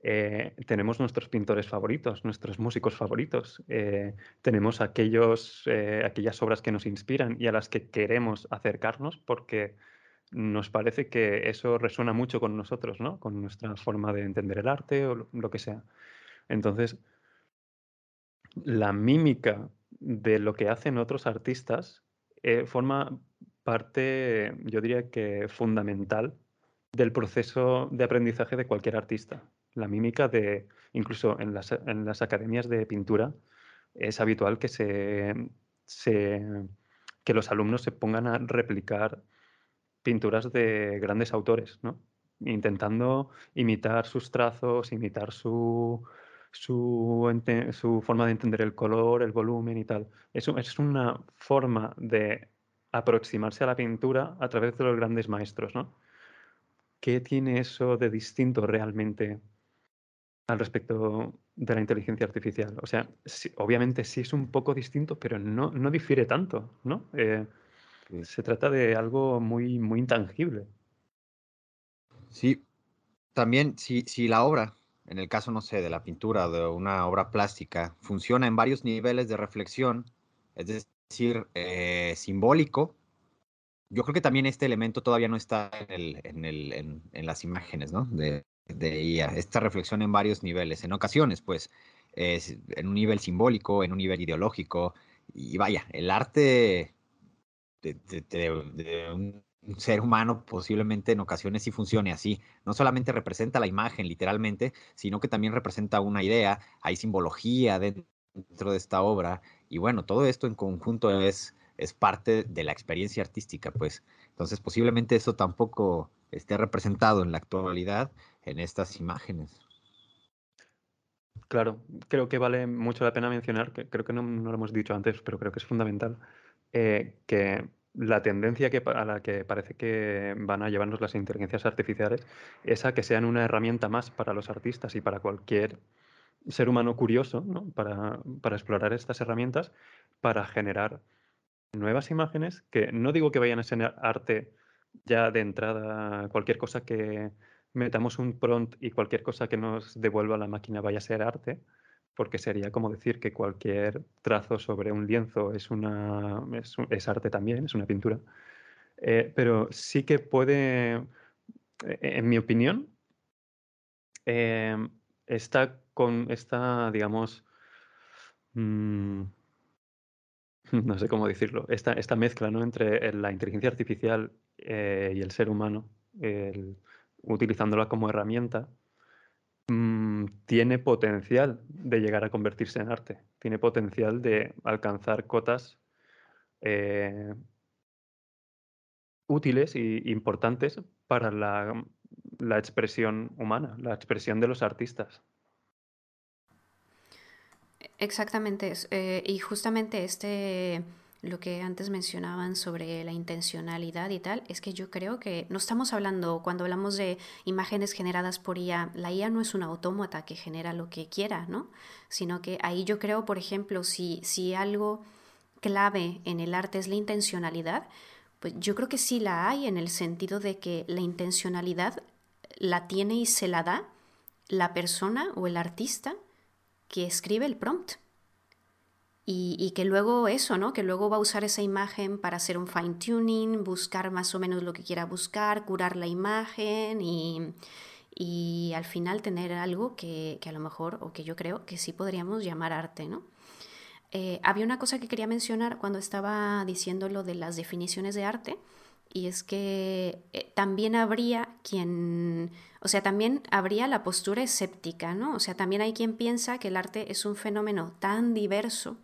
Eh, tenemos nuestros pintores favoritos, nuestros músicos favoritos, eh, tenemos aquellos, eh, aquellas obras que nos inspiran y a las que queremos acercarnos porque nos parece que eso resuena mucho con nosotros, ¿no? con nuestra forma de entender el arte o lo que sea. Entonces, la mímica de lo que hacen otros artistas forma parte, yo diría que fundamental del proceso de aprendizaje de cualquier artista la mímica de, incluso en las, en las academias de pintura, es habitual que, se, que los alumnos se pongan a replicar pinturas de grandes autores, ¿no? intentando imitar sus trazos, imitar su, forma de entender el color, el volumen y tal. Es una forma de aproximarse a la pintura a través de los grandes maestros. ¿no? ¿Qué tiene eso de distinto realmente al respecto de la inteligencia artificial. O sea, obviamente sí es un poco distinto, pero no, no difiere tanto, ¿no? Eh, se trata de algo muy, muy intangible. Sí, también si, si la obra, en el caso, no sé, de la pintura, de una obra plástica, funciona en varios niveles de reflexión, es decir, eh, simbólico, yo creo que también este elemento todavía no está en, en, las imágenes, ¿no? De, de esta reflexión en varios niveles, en ocasiones, pues, es en un nivel simbólico, en un nivel ideológico, y vaya, el arte de, un ser humano posiblemente en ocasiones sí funcione así. No solamente representa la imagen literalmente, sino que también representa una idea, hay simbología dentro de esta obra, y bueno, todo esto en conjunto es, es parte de la experiencia artística, pues. Entonces, posiblemente eso tampoco esté representado en la actualidad en estas imágenes. Claro, creo que vale mucho la pena mencionar, que creo que no, lo hemos dicho antes, pero creo que es fundamental, eh, que la tendencia que, a la que parece que van a llevarnos las inteligencias artificiales es a que sean una herramienta más para los artistas y para cualquier ser humano curioso para, para explorar estas herramientas, para generar nuevas imágenes que no digo que vayan a ser arte ya de entrada, cualquier cosa que metamos un prompt y cualquier cosa que nos devuelva la máquina vaya a ser arte, porque sería como decir que cualquier trazo sobre un lienzo es, una, es, arte también, es una pintura. Eh, pero sí que puede, e, en mi opinión, em, está con esta, digamos, mm, [LAUGHS] no sé cómo decirlo, esta, esta mezcla ¿no? entre la inteligencia artificial eh, y el ser humano, utilizándola como herramienta, mm, tiene potencial de llegar a convertirse en arte, tiene potencial de alcanzar cotas eh, útiles e importantes para la, la expresión humana, la expresión de los artistas. Exactamente, eh, y justamente este, lo que antes mencionaban sobre la intencionalidad y tal, es que yo creo que no estamos hablando, cuando hablamos de imágenes generadas por IA, la IA no es un autómata que genera lo que quiera, ¿no? Sino que ahí yo creo, por ejemplo, si, si algo clave en el arte es la intencionalidad, pues yo creo que sí la hay en el sentido de que la intencionalidad la tiene y se la da la persona o el artista que escribe el prompt. Y, que luego eso, ¿no? Que luego va a usar esa imagen para hacer un fine tuning, buscar más o menos lo que quiera buscar, curar la imagen y, y al final tener algo que, que, a lo mejor, o que yo creo que sí podríamos llamar arte, ¿no? Eh, había una cosa que quería mencionar cuando estaba diciendo lo de las definiciones de arte, y es que eh, también habría quien, o sea, también habría la postura escéptica, ¿no? O sea, también hay quien piensa que el arte es un fenómeno tan diverso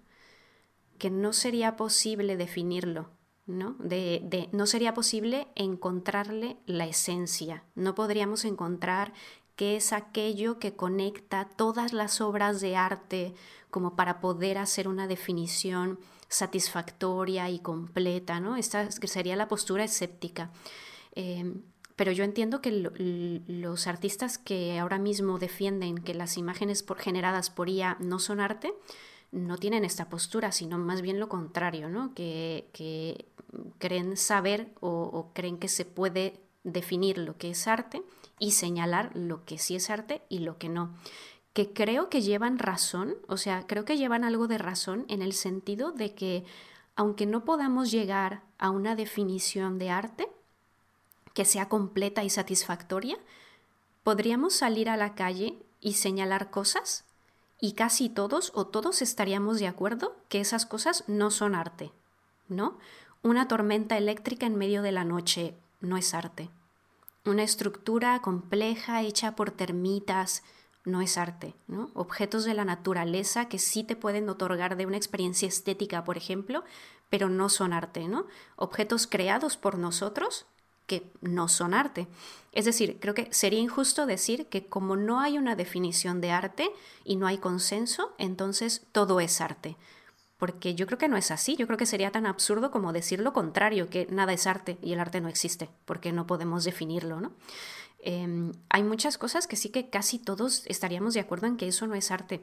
que no sería posible definirlo ¿no? De, no sería posible encontrarle la esencia, no podríamos encontrar qué es aquello que conecta todas las obras de arte como para poder hacer una definición satisfactoria y completa, ¿no? Esta sería la postura escéptica. Em, pero yo entiendo que los artistas que ahora mismo defienden que las imágenes generadas por IA no son arte, no tienen esta postura, sino más bien lo contrario, ¿no? que, creen saber o, creen que se puede definir lo que es arte y señalar lo que sí es arte y lo que no. Que creo que llevan razón, o sea, creo que llevan algo de razón en el sentido de que aunque no podamos llegar a una definición de arte que sea completa y satisfactoria, podríamos salir a la calle y señalar cosas y casi todos o todos estaríamos de acuerdo que esas cosas no son arte, ¿no? Una tormenta eléctrica en medio de la noche no es arte. Una estructura compleja hecha por termitas no es arte, ¿no? Objetos de la naturaleza que sí te pueden otorgar de una experiencia estética, por ejemplo, pero no son arte, ¿no? Objetos creados por nosotros que no son arte. Es decir, creo que sería injusto decir que como no hay una definición de arte y no hay consenso, entonces todo es arte. Porque yo creo que no es así, yo creo que sería tan absurdo como decir lo contrario, que nada es arte y el arte no existe, porque no podemos definirlo, ¿no? Em, hay muchas cosas que sí que casi todos estaríamos de acuerdo en que eso no es arte.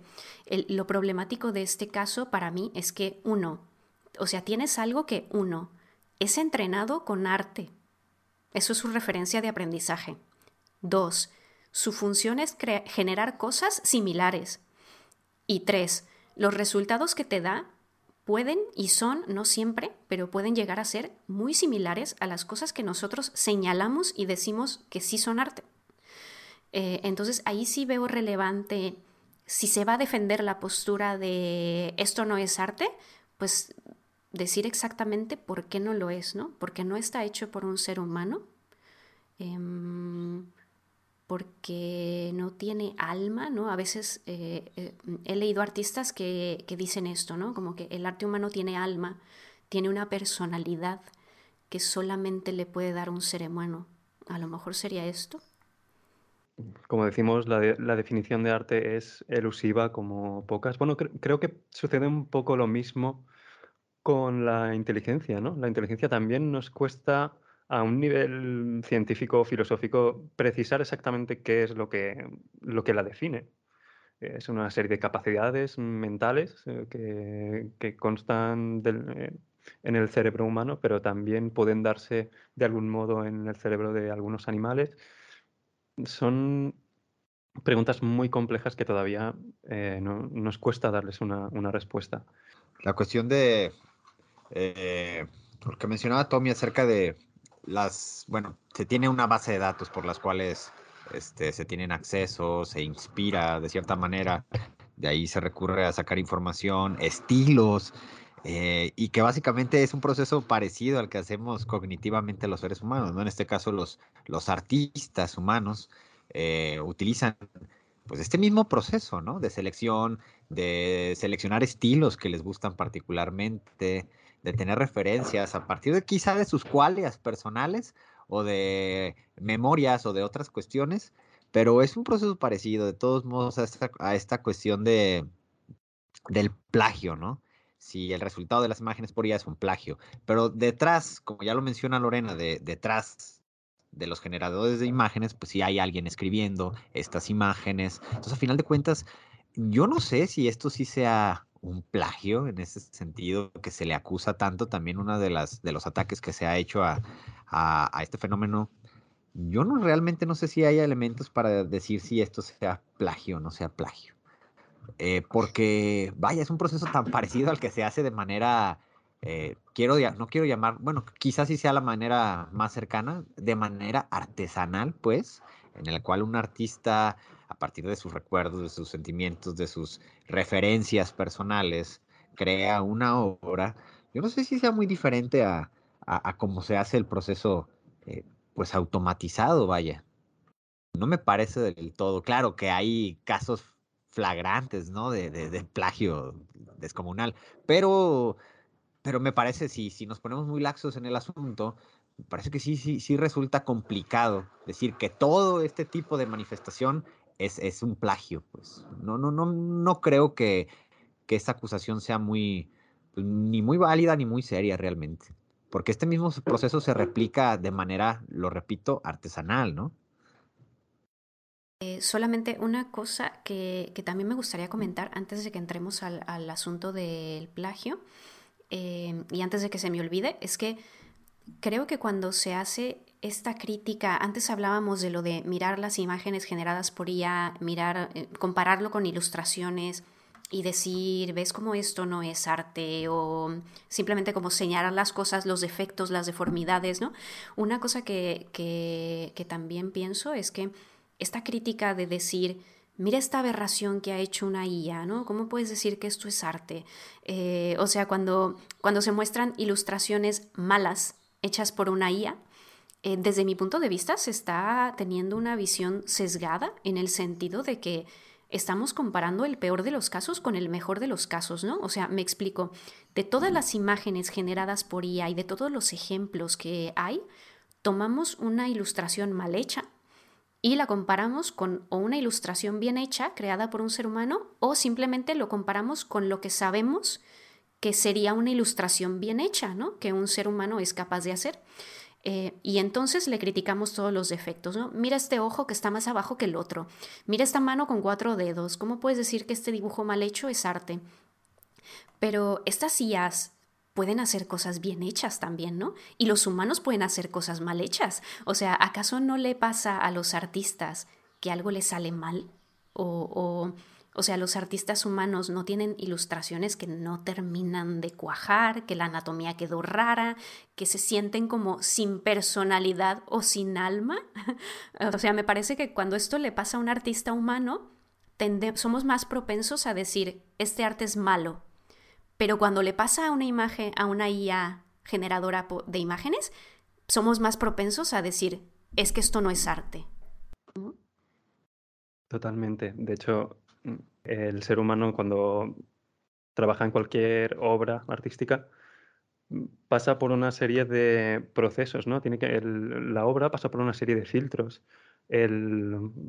lo problemático de este caso para mí es que uno, o sea, tienes algo que uno es entrenado con arte, eso es su referencia de aprendizaje. Dos, su función es generar cosas similares. Y tres, los resultados que te da pueden y son, no siempre, pero pueden llegar a ser muy similares a las cosas que nosotros señalamos y decimos que sí son arte. Eh, entonces ahí sí veo relevante, si se va a defender la postura de esto no es arte, pues decir exactamente por qué no lo es, ¿no? Porque no está hecho por un ser humano, em, porque no tiene alma, ¿no? A veces eh, eh, he leído artistas que, que, dicen esto, ¿no? Como que el arte humano tiene alma, tiene una personalidad que solamente le puede dar un ser humano. A lo mejor sería esto. Como decimos, la, la definición de arte es elusiva como pocas. Bueno, creo que sucede un poco lo mismo con la inteligencia, ¿no? La inteligencia también nos cuesta a un nivel científico filosófico precisar exactamente qué es lo que, lo que la define. Es una serie de capacidades mentales eh, que, constan eh, en el cerebro humano, pero también pueden darse de algún modo en el cerebro de algunos animales. Son preguntas muy complejas que todavía eh, nos cuesta darles una respuesta. La cuestión de eh, porque mencionaba Tommy acerca de las, bueno, se tiene una base de datos por las cuales este, se tienen acceso, se inspira de cierta manera, de ahí se recurre a sacar información, estilos, eh, y que básicamente es un proceso parecido al que hacemos cognitivamente los seres humanos, ¿no? En este caso los, los artistas humanos eh, utilizan pues este mismo proceso, ¿no? De selección, de seleccionar estilos que les gustan particularmente, de tener referencias a partir de quizá de sus cualidades personales o de memorias o de otras cuestiones, pero es un proceso parecido de todos modos a esta, cuestión de, del plagio, ¿no? Si el resultado de las imágenes por ella es un plagio, pero detrás, como ya lo menciona Lorena, de, detrás de los generadores de imágenes, pues sí hay alguien escribiendo estas imágenes. Entonces, a final de cuentas, yo no sé si esto sí sea un plagio en ese sentido que se le acusa tanto también uno de las de los ataques que se ha hecho a, a, este fenómeno. Yo no realmente no sé si hay elementos para decir si esto sea plagio o no sea plagio. Eh, porque vaya es un proceso tan parecido al que se hace de manera eh, quiero no quiero llamar bueno quizás sí sea la manera más cercana de manera artesanal pues en el cual un artista a partir de sus recuerdos, de sus sentimientos, de sus referencias personales, crea una obra, yo no sé si sea muy diferente a, a, cómo se hace el proceso, eh, pues automatizado, vaya. No me parece del todo. Claro que hay casos flagrantes, ¿no? De, de, de plagio descomunal, pero pero me parece, si, si nos ponemos muy laxos en el asunto, me parece que sí, sí, sí resulta complicado decir que todo este tipo de manifestación es, es un plagio. Pues no, no, no, no creo que, que esta acusación sea muy, pues, ni muy válida ni muy seria realmente. Porque este mismo proceso se replica de manera, lo repito, artesanal, ¿no? Eh, solamente una cosa que, también me gustaría comentar antes de que entremos al, asunto del plagio eh, y antes de que se me olvide, es que creo que cuando se hace esta crítica, antes hablábamos de lo de mirar las imágenes generadas por IA, mirar, eh, compararlo con ilustraciones y decir, ves cómo esto no es arte o simplemente como señalar las cosas, los defectos, las deformidades, ¿no? Una cosa que, que, también pienso es que esta crítica de decir, mira esta aberración que ha hecho una IA, ¿no? ¿Cómo puedes decir que esto es arte? Eh, o sea, cuando, cuando se muestran ilustraciones malas hechas por una IA, eh, desde mi punto de vista se está teniendo una visión sesgada en el sentido de que estamos comparando el peor de los casos con el mejor de los casos, ¿no? O sea, me explico, de todas las imágenes generadas por IA y de todos los ejemplos que hay, tomamos una ilustración mal hecha y la comparamos con o una ilustración bien hecha creada por un ser humano o simplemente lo comparamos con lo que sabemos que sería una ilustración bien hecha, ¿no? Que un ser humano es capaz de hacer. Eh, y entonces le criticamos todos los defectos, ¿no? Mira este ojo que está más abajo que el otro. Mira esta mano con cuatro dedos. ¿Cómo puedes decir que este dibujo mal hecho es arte? Pero estas IAs pueden hacer cosas bien hechas también, ¿no? Y los humanos pueden hacer cosas mal hechas. O sea, ¿acaso no le pasa a los artistas que algo les sale mal? O, o, o sea, los artistas humanos no tienen ilustraciones que no terminan de cuajar, que la anatomía quedó rara, que se sienten como sin personalidad o sin alma. [LAUGHS] o sea, me parece que cuando esto le pasa a un artista humano, somos más propensos a decir, este arte es malo, pero cuando le pasa a una imagen, a una IA generadora de imágenes, somos más propensos a decir, es que esto no es arte. Totalmente. De hecho, el ser humano cuando trabaja en cualquier obra artística pasa por una serie de procesos, ¿no? Tiene que, la obra pasa por una serie de filtros.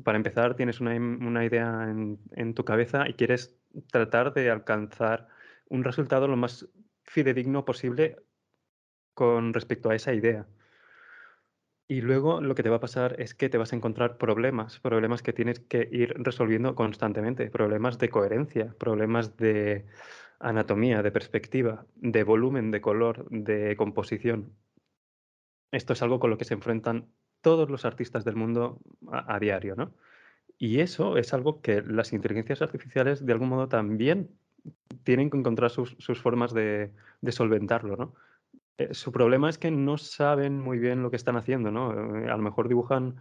para empezar, tienes una, idea en, tu cabeza y quieres tratar de alcanzar un resultado lo más fidedigno posible con respecto a esa idea. Y luego lo que te va a pasar es que te vas a encontrar problemas, problemas que tienes que ir resolviendo constantemente, problemas de coherencia, problemas de anatomía, de perspectiva, de volumen, de color, de composición. Esto es algo con lo que se enfrentan todos los artistas del mundo a, diario, ¿no? Y eso es algo que las inteligencias artificiales de algún modo también tienen que encontrar sus, formas de, solventarlo, ¿no? Eh, su problema es que no saben muy bien lo que están haciendo, ¿no? Eh, a lo mejor dibujan,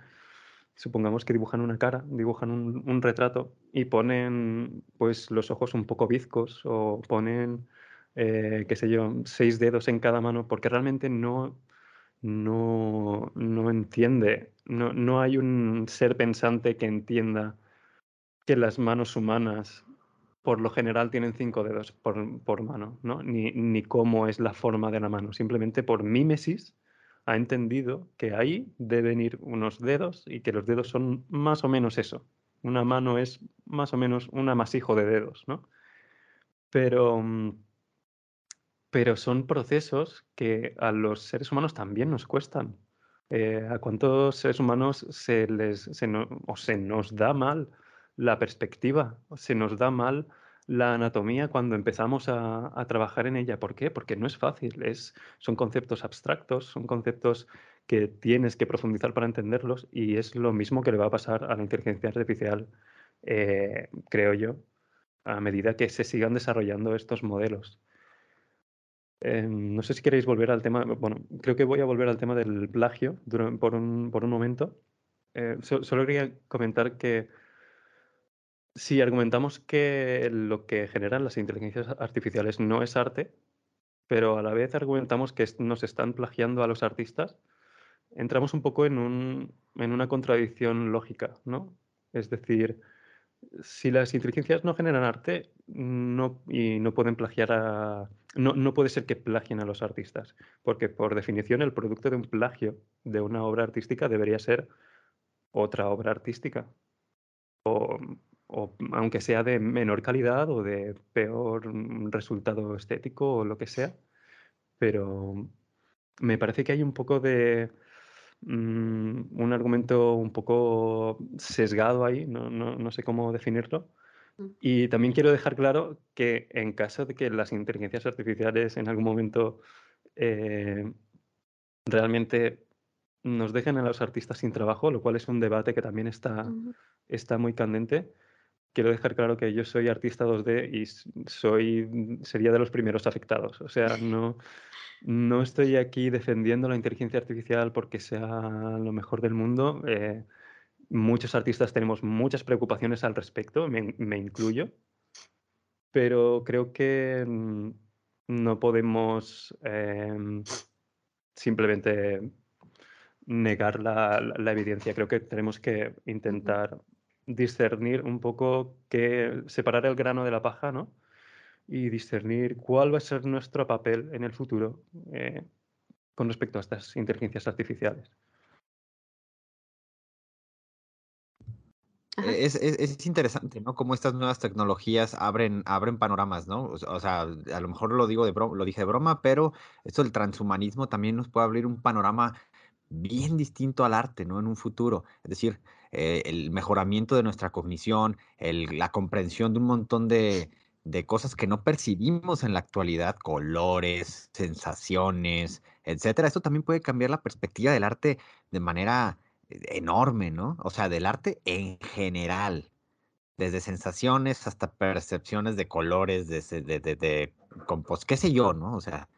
supongamos que dibujan una cara, dibujan un, retrato y ponen, pues, los ojos un poco bizcos o ponen, eh, qué sé yo, seis dedos en cada mano, porque realmente no, no, no entiende, no, no hay un ser pensante que entienda que las manos humanas por lo general tienen cinco dedos por, mano, ¿no? Ni, ni, cómo es la forma de la mano. Simplemente por mímesis ha entendido que ahí deben ir unos dedos y que los dedos son más o menos eso. Una mano es más o menos un amasijo de dedos, ¿no? Pero, pero son procesos que a los seres humanos también nos cuestan. Eh, ¿A cuántos seres humanos se les o se nos da mal la perspectiva, se nos da mal la anatomía cuando empezamos a, trabajar en ella. ¿Por qué? Porque no es fácil, es, son conceptos abstractos, son conceptos que tienes que profundizar para entenderlos y es lo mismo que le va a pasar a la inteligencia artificial, eh, creo yo, a medida que se sigan desarrollando estos modelos. Eh, no sé si queréis volver al tema, bueno, creo que voy a volver al tema del plagio por, un, momento. Eh, solo quería comentar que si argumentamos que lo que generan las inteligencias artificiales no es arte, pero a la vez argumentamos que nos están plagiando a los artistas, entramos un poco en, un, en una contradicción lógica, ¿no? Es decir, si las inteligencias no generan arte no, y no pueden plagiar a, no, no, puede ser que plagien a los artistas, porque por definición el producto de un plagio de una obra artística debería ser otra obra artística. O, o aunque sea de menor calidad o de peor resultado estético o lo que sea. Pero me parece que hay un poco de mm, un argumento un poco sesgado ahí, no, no, no sé cómo definirlo, Mm. Y también quiero dejar claro que en caso de que las inteligencias artificiales en algún momento eh, realmente nos dejen a los artistas sin trabajo, lo cual es un debate que también está, está muy candente. Quiero dejar claro que yo soy artista 2D y soy, sería de los primeros afectados. O sea, no, no estoy aquí defendiendo la inteligencia artificial porque sea lo mejor del mundo. Eh, muchos artistas tenemos muchas preocupaciones al respecto, me, incluyo, pero creo que mm, no podemos em, simplemente negar la, evidencia. Creo que tenemos que intentar discernir un poco, que separar el grano de la paja, ¿no? Y discernir cuál va a ser nuestro papel en el futuro eh, con respecto a estas inteligencias artificiales. Es, interesante, ¿no? Cómo estas nuevas tecnologías abren, abren panoramas, ¿no? O, sea, a lo mejor lo digo de lo dije de broma, pero esto del transhumanismo también nos puede abrir un panorama bien distinto al arte, ¿no? En un futuro. Es decir, eh, el mejoramiento de nuestra cognición, la comprensión de un montón de, de cosas que no percibimos en la actualidad, colores, sensaciones, etcétera. Esto también puede cambiar la perspectiva del arte de manera enorme, ¿no? O sea, del arte en general, desde sensaciones hasta percepciones de colores, de, de, de, de pues, qué sé yo, ¿no? O sea,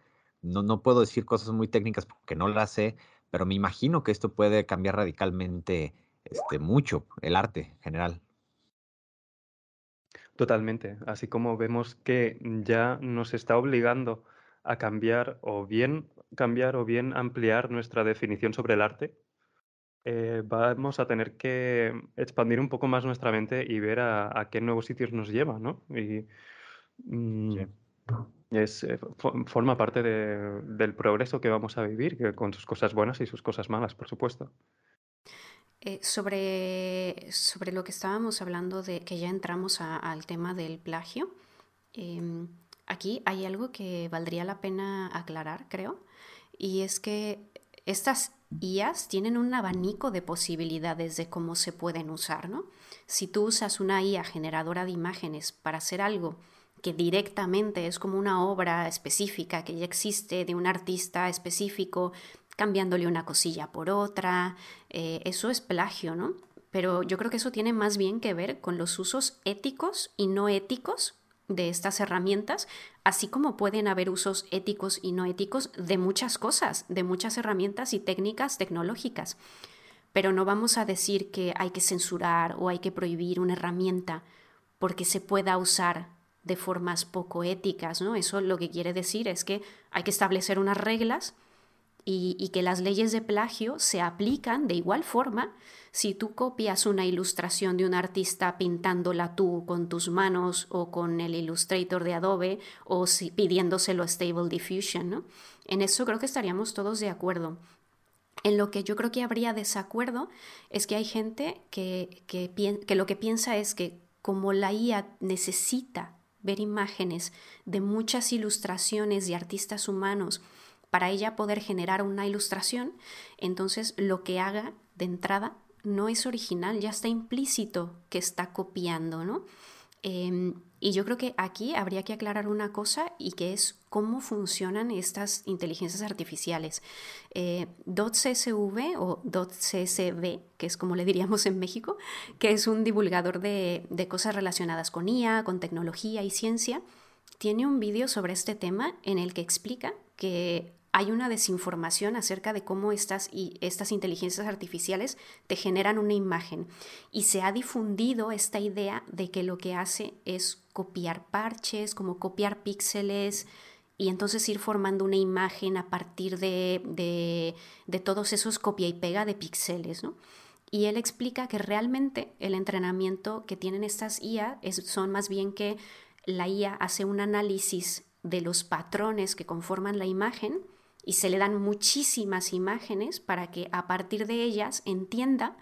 no, no puedo decir cosas muy técnicas porque no las sé, pero me imagino que esto puede cambiar radicalmente este, mucho el arte en general. Totalmente, así como vemos que ya nos está obligando a cambiar o bien cambiar o bien ampliar nuestra definición sobre el arte, eh, vamos a tener que expandir un poco más nuestra mente y ver a, qué nuevos sitios nos lleva, ¿no? Y mm, es, eh, forma parte del progreso que vamos a vivir, con sus cosas buenas y sus cosas malas, por supuesto. Eh, sobre, sobre lo que estábamos hablando de que ya entramos al tema del plagio, em, aquí hay algo que valdría la pena aclarar, creo, y es que estas IAs tienen un abanico de posibilidades de cómo se pueden usar, ¿no? Si tú usas una IA generadora de imágenes para hacer algo que directamente es como una obra específica que ya existe de un artista específico, cambiándole una cosilla por otra, eh, eso es plagio, ¿no? Pero yo creo que eso tiene más bien que ver con los usos éticos y no éticos de estas herramientas, así como pueden haber usos éticos y no éticos de muchas cosas, de muchas herramientas y técnicas tecnológicas. Pero no vamos a decir que hay que censurar o hay que prohibir una herramienta porque se pueda usar de formas poco éticas, ¿no? Eso lo que quiere decir es que hay que establecer unas reglas y, que las leyes de plagio se aplican de igual forma si tú copias una ilustración de un artista pintándola tú con tus manos o con el Illustrator de Adobe o pidiéndoselo a Stable Diffusion. ¿no? En eso creo que estaríamos todos de acuerdo. En lo que yo creo que habría desacuerdo es que hay gente que, que, que lo que piensa es que como la IA necesita ver imágenes de muchas ilustraciones de artistas humanos, para ella poder generar una ilustración, entonces lo que haga de entrada no es original, ya está implícito que está copiando, ¿no? Em, y yo creo que aquí habría que aclarar una cosa y que es cómo funcionan estas inteligencias artificiales. Eh, o .csv, que es como le diríamos en México, que es un divulgador de, de cosas relacionadas con IA, con tecnología y ciencia, tiene un vídeo sobre este tema en el que explica que hay una desinformación acerca de cómo estas, y estas inteligencias artificiales te generan una imagen. Y se ha difundido esta idea de que lo que hace es copiar parches, como copiar píxeles, y entonces ir formando una imagen a partir de, de, todos esos copia y pega de píxeles. ¿no? Y él explica que realmente el entrenamiento que tienen estas IA es, son más bien que la IA hace un análisis de los patrones que conforman la imagen y se le dan muchísimas imágenes para que a partir de ellas entienda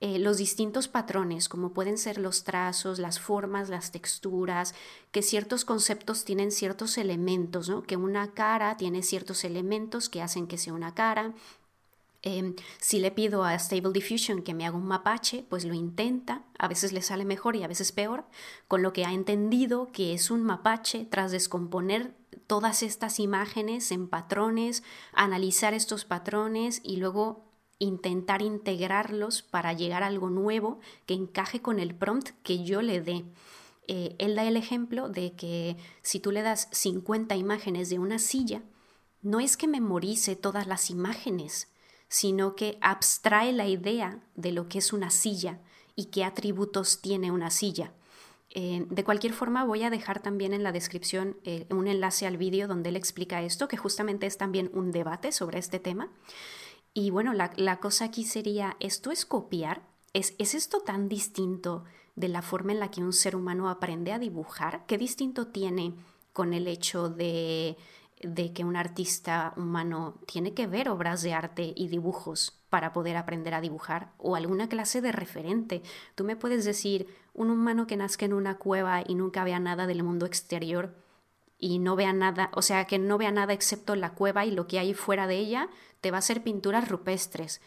eh, los distintos patrones, como pueden ser los trazos, las formas, las texturas, que ciertos conceptos tienen ciertos elementos, ¿no? que una cara tiene ciertos elementos que hacen que sea una cara, Em, si le pido a Stable Diffusion que me haga un mapache, pues lo intenta, a veces le sale mejor y a veces peor, con lo que ha entendido que es un mapache tras descomponer todas estas imágenes en patrones, analizar estos patrones y luego intentar integrarlos para llegar a algo nuevo que encaje con el prompt que yo le dé. Eh, él da el ejemplo de que si tú le das 50 imágenes de una silla, no es que memorice todas las imágenes, sino que abstrae la idea de lo que es una silla y qué atributos tiene una silla. Eh, de cualquier forma, voy a dejar también en la descripción eh, un enlace al vídeo donde él explica esto, que justamente es también un debate sobre este tema. Y bueno, la, cosa aquí sería, ¿esto es copiar? ¿Es, ¿Es esto tan distinto de la forma en la que un ser humano aprende a dibujar? ¿Qué distinto tiene con el hecho de de que un artista humano tiene que ver obras de arte y dibujos para poder aprender a dibujar o alguna clase de referente. Tú me puedes decir, un humano que nazca en una cueva y nunca vea nada del mundo exterior y no vea nada, o sea, que no vea nada excepto la cueva y lo que hay fuera de ella, te va a hacer pinturas rupestres.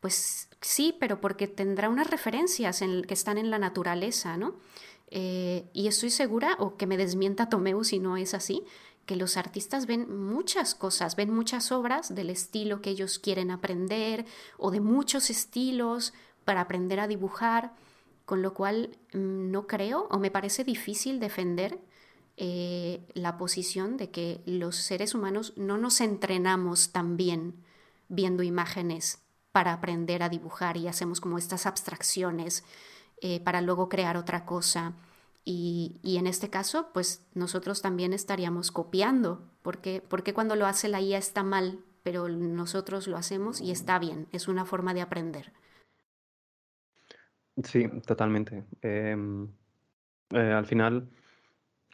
Pues sí, pero porque tendrá unas referencias en, que están en la naturaleza, ¿no? Eh, y estoy segura, o que me desmienta Tomeu si no es así, que los artistas ven muchas cosas, ven muchas obras del estilo que ellos quieren aprender o de muchos estilos para aprender a dibujar, con lo cual mm, no creo o me parece difícil defender eh, la posición de que los seres humanos no nos entrenamos tan bien viendo imágenes para aprender a dibujar y hacemos como estas abstracciones eh, para luego crear otra cosa. Y, en este caso, pues nosotros también estaríamos copiando, porque, porque cuando lo hace la IA está mal, pero nosotros lo hacemos y está bien, es una forma de aprender. Sí, totalmente. Em, eh, al final,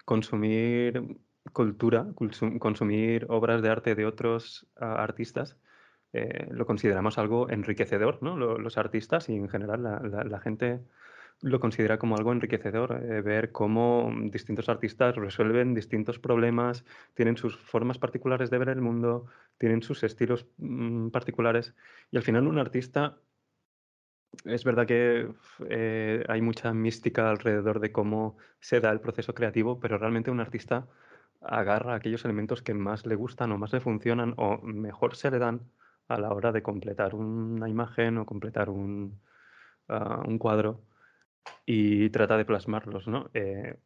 consumir cultura, consumir obras de arte de otros ah, artistas, eh, lo consideramos algo enriquecedor, ¿no? Los, artistas y en general la gente lo considera como algo enriquecedor, eh, ver cómo distintos artistas resuelven distintos problemas, tienen sus formas particulares de ver el mundo, tienen sus estilos mm, particulares y al final un artista es verdad que eh, hay mucha mística alrededor de cómo se da el proceso creativo, pero realmente un artista agarra aquellos elementos que más le gustan o más le funcionan o mejor se le dan a la hora de completar una imagen o completar un, ah, cuadro y trata de plasmarlos, ¿no? Eh,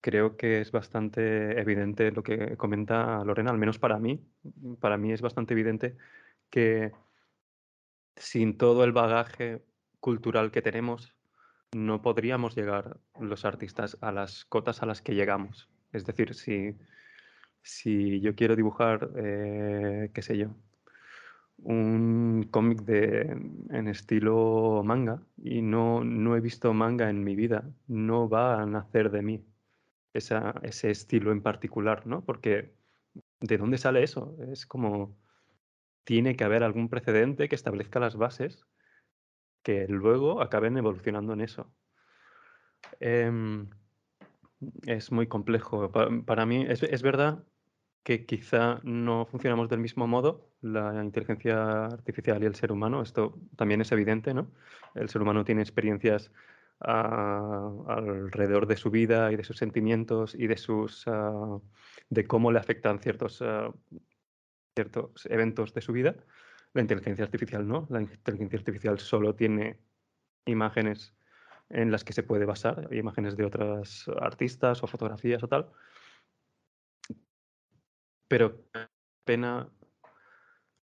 creo que es bastante evidente lo que comenta Lorena, al menos para mí. Para mí es bastante evidente que sin todo el bagaje cultural que tenemos, no podríamos llegar los artistas a las cotas a las que llegamos. Es decir, si, si yo quiero dibujar, eh, qué sé yo, un cómic en estilo manga y no, no he visto manga en mi vida, no va a nacer de mí ese estilo en particular, ¿no? Porque ¿de dónde sale eso? Es como, tiene que haber algún precedente que establezca las bases que luego acaben evolucionando en eso. Em, es muy complejo. Para, mí, es, es verdad que quizá no funcionamos del mismo modo, la inteligencia artificial y el ser humano. Esto también es evidente, ¿no? El ser humano tiene experiencias alrededor de su vida y de sus sentimientos y de sus ah, de cómo le afectan ciertos, ah, ciertos eventos de su vida. La inteligencia artificial no. La inteligencia artificial solo tiene imágenes en las que se puede basar, imágenes de otros artistas o fotografías o tal pero pena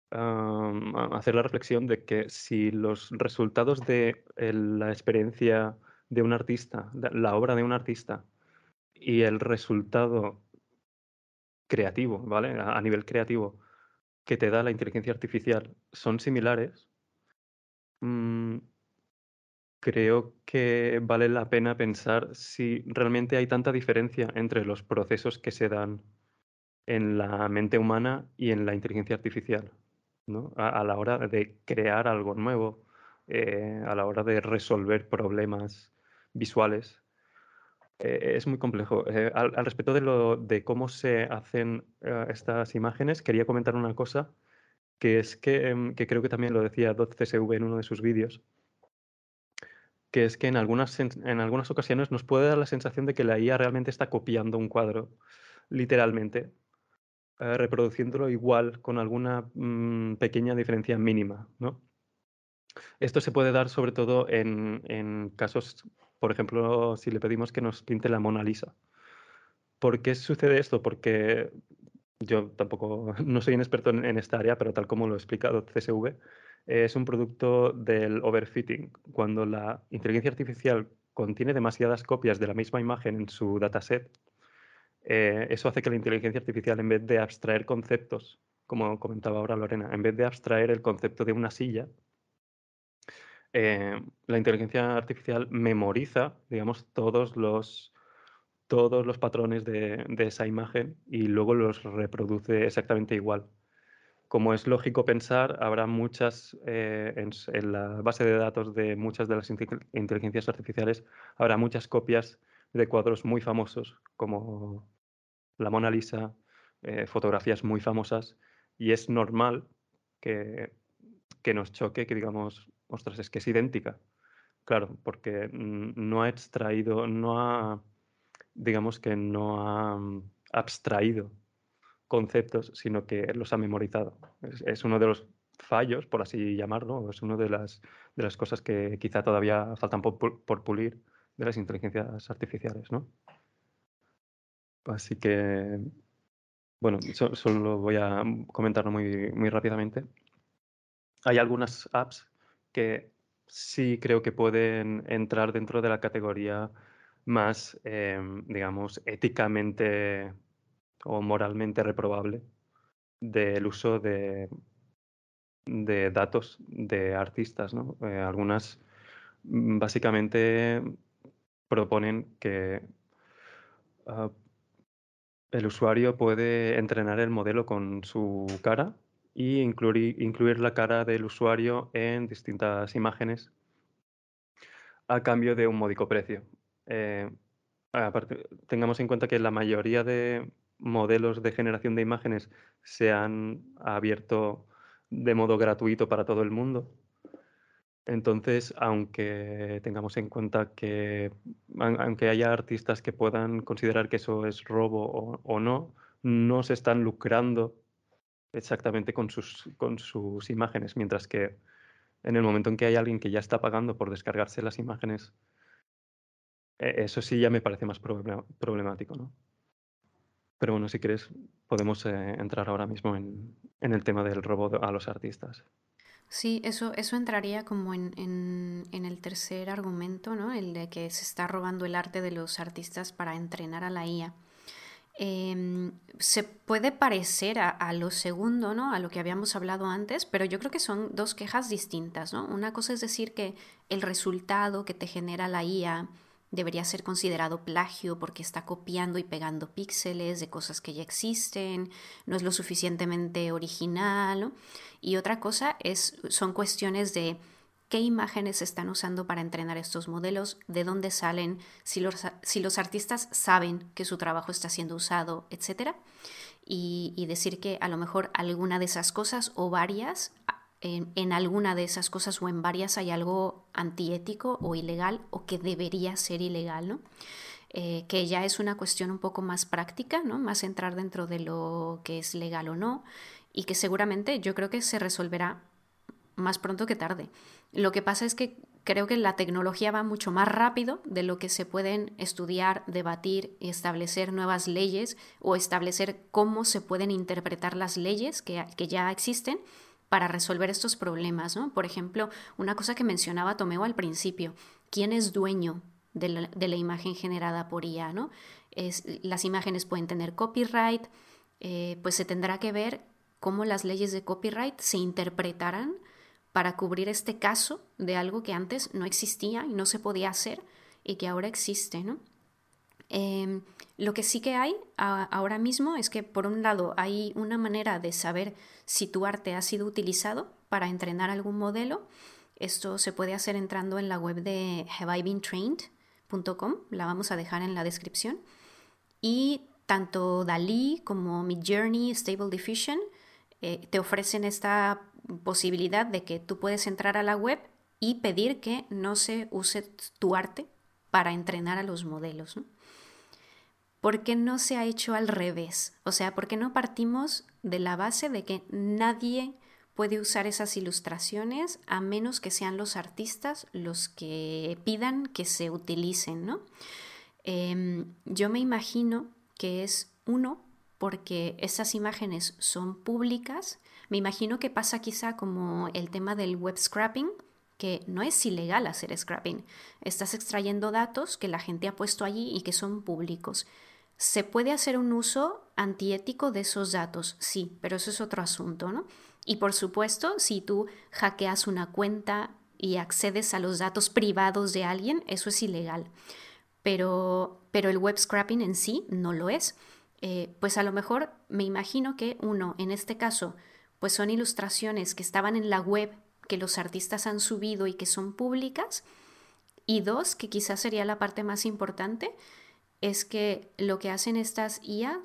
hacer la reflexión de que si los resultados de la experiencia de un artista, la obra de un artista y el resultado creativo, ¿vale? A, nivel creativo que te da la inteligencia artificial son similares, mm, creo que vale la pena pensar si realmente hay tanta diferencia entre los procesos que se dan en la mente humana y en la inteligencia artificial, ¿no? a, la hora de crear algo nuevo, eh, a la hora de resolver problemas visuales. Eh, es muy complejo. Eh, al, respecto de, lo, de cómo se hacen estas imágenes, quería comentar una cosa, que es que, em, creo que también lo decía CSV en uno de sus vídeos, que es que en algunas, en algunas ocasiones nos puede dar la sensación de que la IA realmente está copiando un cuadro, literalmente, eh, reproduciéndolo igual con alguna mm, pequeña diferencia mínima. ¿no? Esto se puede dar sobre todo en, en, casos, por ejemplo, si le pedimos que nos pinte la Mona Lisa. ¿Por qué sucede esto? Porque yo tampoco [LAUGHS] no soy un experto en, esta área, pero tal como lo ha explicado CSV, es un producto del overfitting. Cuando la inteligencia artificial contiene demasiadas copias de la misma imagen en su dataset, eh, eso hace que la inteligencia artificial, en vez de abstraer conceptos, como comentaba ahora Lorena, en vez de abstraer el concepto de una silla, eh, la inteligencia artificial memoriza, digamos, todos los, todos los patrones de esa imagen y luego los reproduce exactamente igual. Como es lógico pensar, habrá muchas, eh, en, la base de datos de muchas de las inteligencias artificiales, habrá muchas copias de cuadros muy famosos, como la Mona Lisa, eh, fotografías muy famosas, y es normal que, que nos choque, que digamos, ostras, es que es idéntica. Claro, porque no ha extraído, no ha, digamos que no ha mm, abstraído conceptos, sino que los ha memorizado. Es, uno de los fallos, por así llamarlo, es una de las, de las cosas que quizá todavía faltan por, pulir de las inteligencias artificiales, ¿no? Así que, bueno, solo voy a comentarlo muy, muy rápidamente. Hay algunas apps que sí creo que pueden entrar dentro de la categoría más, em, digamos, éticamente o moralmente reprobable del uso de, datos de artistas. ¿no? Eh, algunas mm, básicamente proponen que ah, el usuario puede entrenar el modelo con su cara y incluir, incluir la cara del usuario en distintas imágenes a cambio de un módico precio. Eh, tengamos en cuenta que la mayoría de, modelos de generación de imágenes se han abierto de modo gratuito para todo el mundo. Entonces, aunque tengamos en cuenta que, aunque haya artistas que puedan considerar que eso es robo o, no, no se están lucrando exactamente con sus, con sus imágenes, mientras que en el momento en que hay alguien que ya está pagando por descargarse las imágenes, e, eso sí ya me parece más problemático, ¿no? Pero bueno, si quieres, podemos eh, entrar ahora mismo en, el tema del robo a los artistas. Sí, eso, eso entraría como en, el tercer argumento, ¿no? El de que se está robando el arte de los artistas para entrenar a la IA. Em, se puede parecer a, a, lo segundo, ¿no? A lo que habíamos hablado antes, pero yo creo que son dos quejas distintas, ¿no? Una cosa es decir que el resultado que te genera la IA debería ser considerado plagio porque está copiando y pegando píxeles de cosas que ya existen, no es lo suficientemente original. Y otra cosa es, son cuestiones de qué imágenes están usando para entrenar estos modelos, de dónde salen, si los, artistas saben que su trabajo está siendo usado, etc. Y, y decir que a lo mejor alguna de esas cosas o varias en, alguna de esas cosas o en varias hay algo antiético o ilegal o que debería ser ilegal, ¿no? Eh, que ya es una cuestión un poco más práctica, ¿no? Más entrar dentro de lo que es legal o no y que seguramente yo creo que se resolverá más pronto que tarde. Lo que pasa es que creo que la tecnología va mucho más rápido de lo que se pueden estudiar, debatir y establecer nuevas leyes o establecer cómo se pueden interpretar las leyes que, que ya existen para resolver estos problemas, ¿no? Por ejemplo, una cosa que mencionaba Tomeo al principio, ¿quién es dueño de la, imagen generada por IA, ¿no? Las imágenes pueden tener copyright, eh, pues se tendrá que ver cómo las leyes de copyright se interpretarán para cubrir este caso de algo que antes no existía y no se podía hacer y que ahora existe, ¿no? Em, lo que sí que hay ahora mismo es que, por un lado, hay una manera de saber si tu arte ha sido utilizado para entrenar algún modelo. Esto se puede hacer entrando en la web de haveibeentrained.com, la vamos a dejar en la descripción. Y tanto Dalí como Midjourney, Stable Diffusion eh, te ofrecen esta posibilidad de que tú puedes entrar a la web y pedir que no se use tu arte para entrenar a los modelos. ¿Por qué no se ha hecho al revés? O sea, ¿por qué no partimos de la base de que nadie puede usar esas ilustraciones a menos que sean los artistas los que pidan que se utilicen. Em, yo me imagino que es uno porque esas imágenes son públicas. Me imagino que pasa quizá como el tema del web scrapping, que no es ilegal hacer scrapping. Estás extrayendo datos que la gente ha puesto allí y que son públicos. ¿Se puede hacer un uso antiético de esos datos? Sí, pero eso es otro asunto, ¿no? Y por supuesto, si tú hackeas una cuenta y accedes a los datos privados de alguien, eso es ilegal. Pero, pero el web scrapping en sí no lo es. Eh, pues a lo mejor me imagino que uno, en este caso, pues son ilustraciones que estaban en la web, que los artistas han subido y que son públicas. Y dos, que quizás sería la parte más importante, es que lo que hacen estas IA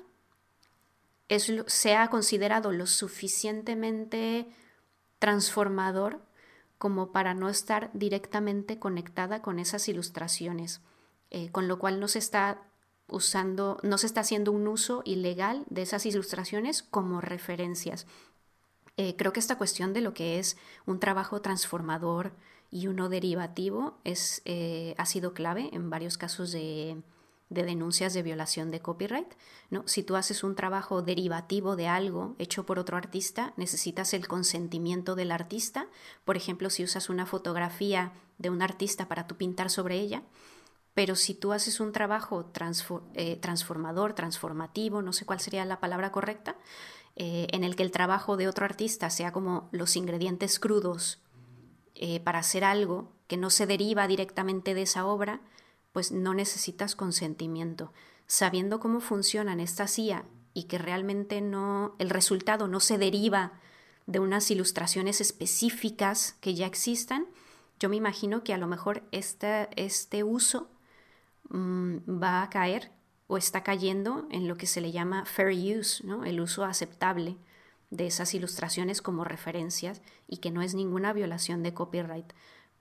es, se ha considerado lo suficientemente transformador como para no estar directamente conectada con esas ilustraciones, eh, con lo cual no se está usando, no se está haciendo un uso ilegal de esas ilustraciones como referencias. Eh, creo que esta cuestión de lo que es un trabajo transformador y uno derivativo es, eh, ha sido clave en varios casos de, de denuncias de violación de copyright. ¿no? Si tú haces un trabajo derivativo de algo hecho por otro artista, necesitas el consentimiento del artista. Por ejemplo, si usas una fotografía de un artista para tú pintar sobre ella, pero si tú haces un trabajo eh, transformador, transformativo, no sé cuál sería la palabra correcta, eh, en el que el trabajo de otro artista sea como los ingredientes crudos eh, para hacer algo que no se deriva directamente de esa obra, pues no necesitas consentimiento. Sabiendo cómo funcionan estas IA y que realmente no, el resultado no se deriva de unas ilustraciones específicas que ya existan, yo me imagino que a lo mejor este, este uso mm, va a caer o está cayendo en lo que se le llama fair use, el uso aceptable de esas ilustraciones como referencias y que no es ninguna violación de copyright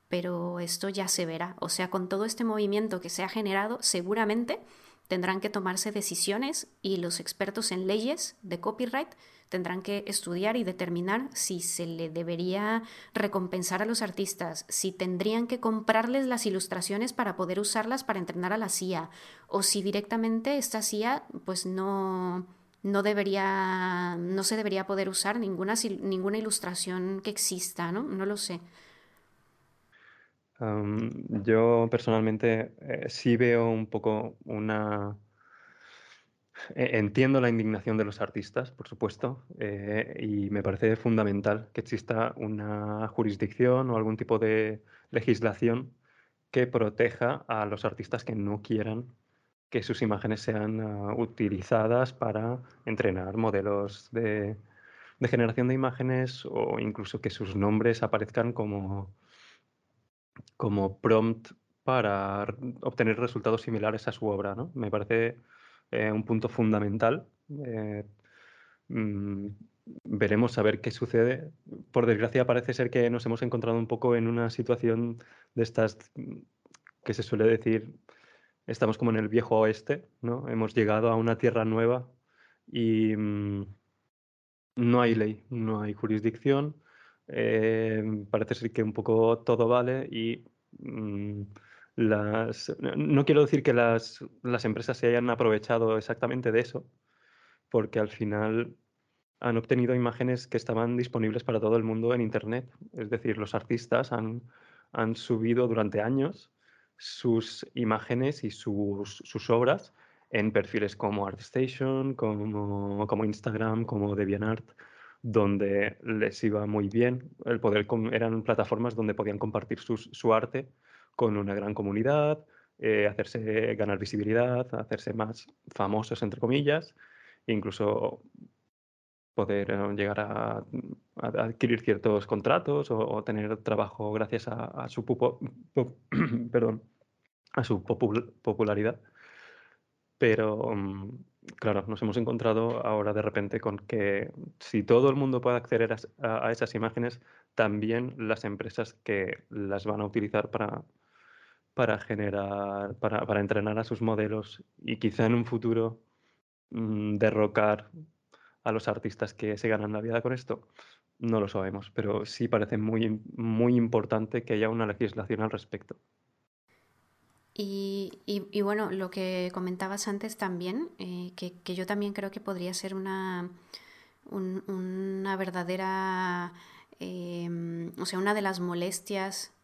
pero esto ya se verá. O sea, con todo este movimiento que se ha generado, seguramente tendrán que tomarse decisiones y los expertos en leyes de copyright tendrán que estudiar y determinar si se le debería recompensar a los artistas, si tendrían que comprarles las ilustraciones para poder usarlas para entrenar a la CIA, o si directamente esta CIA pues no, no debería, no se debería poder usar ninguna, ninguna ilustración que exista, ¿no? No lo sé yo personalmente eh, sí veo un poco una... E, entiendo la indignación de los artistas, por supuesto, eh, y me parece fundamental que exista una jurisdicción o algún tipo de legislación que proteja a los artistas que no quieran que sus imágenes sean ah, utilizadas para entrenar modelos de, de generación de imágenes o incluso que sus nombres aparezcan como como prompt para obtener resultados similares a su obra. ¿no? Me parece eh, un punto fundamental. Eh, mm, veremos a ver qué sucede. Por desgracia parece ser que nos hemos encontrado un poco en una situación de estas mm, que se suele decir, estamos como en el viejo oeste, ¿no? Hemos llegado a una tierra nueva y mm, no hay ley, no hay jurisdicción, eh, parece ser que un poco todo vale y las, no quiero decir que las, las, empresas se hayan aprovechado exactamente de eso, porque al final han obtenido imágenes que estaban disponibles para todo el mundo en Internet. Es decir, los artistas han, han subido durante años sus imágenes y sus, sus obras en perfiles como ArtStation, como, como Instagram, como DeviantArt donde les iba muy bien. El poder eran plataformas donde podían compartir su arte con una gran comunidad, eh, hacerse ganar visibilidad, hacerse más famosos, entre comillas, e incluso poder eh, llegar a, adquirir ciertos contratos o, tener trabajo gracias a, su, [CLEARS THROAT] perdón, a su popularidad. Pero, mm, claro, nos hemos encontrado ahora de repente con que si todo el mundo puede acceder a, esas imágenes, también las empresas que las van a utilizar para, para generar, para, para entrenar a sus modelos y quizá en un futuro mm, derrocar a los artistas que se ganan la vida con esto? No lo sabemos, pero sí parece muy, muy importante que haya una legislación al respecto. Y, y, bueno, lo que comentabas antes también, eh, que, que, yo también creo que podría ser una, una verdadera, em, o sea, una de las molestias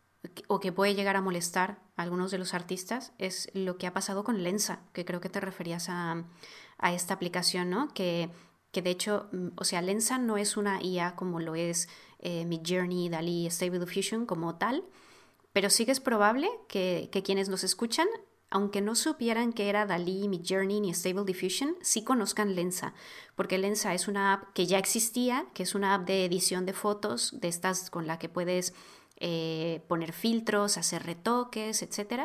o que puede llegar a molestar a algunos de los artistas es lo que ha pasado con Lensa, que creo que te referías a, a esta aplicación, ¿no? Que que de hecho, mm, o sea, Lensa no es una IA como lo es eh, Midjourney, DALI, Stable Diffusion como tal, pero sí que es probable que, quienes nos escuchan, aunque no supieran que era DALI, Midjourney ni Stable Diffusion, sí conozcan Lensa, porque Lensa es una app que ya existía, que es una app de edición de fotos, de estas con la que puedes eh, poner filtros, hacer retoques, etc.,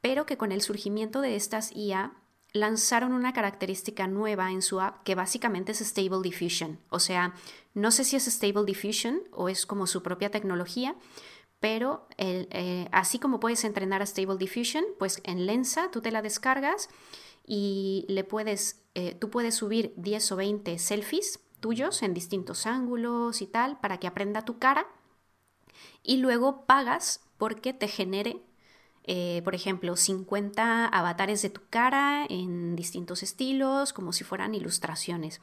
pero que con el surgimiento de estas IA lanzaron una característica nueva en su app que básicamente es Stable Diffusion. O sea, no sé si es Stable Diffusion o es como su propia tecnología, pero eh, así como puedes entrenar a Stable Diffusion, pues en Lensa tú te la descargas y le puedes, eh, tú puedes subir 10 o 20 selfies tuyos en distintos ángulos y tal para que aprenda tu cara y luego pagas porque te genere eh, por ejemplo, 50 avatares de tu cara en distintos estilos, como si fueran ilustraciones.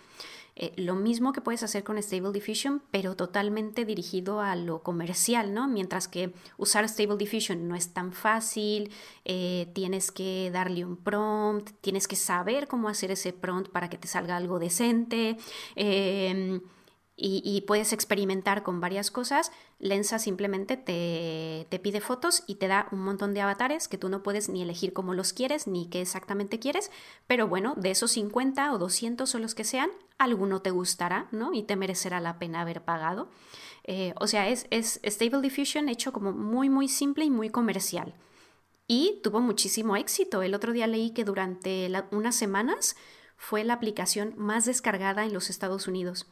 Eh, lo mismo que puedes hacer con Stable Diffusion, pero totalmente dirigido a lo comercial, ¿no? Mientras que usar Stable Diffusion no es tan fácil, eh, tienes que darle un prompt, tienes que saber cómo hacer ese prompt para que te salga algo decente. Em, y, puedes experimentar con varias cosas, Lensa simplemente te, te, pide fotos y te da un montón de avatares que tú no puedes ni elegir cómo los quieres ni qué exactamente quieres, pero bueno, de esos 50 o 200 o los que sean, alguno te gustará, ¿no? Y te merecerá la pena haber pagado. Eh, o sea, es, es Stable Diffusion hecho como muy, muy simple y muy comercial. Y tuvo muchísimo éxito. El otro día leí que durante unas semanas fue la aplicación más descargada en los Estados Unidos.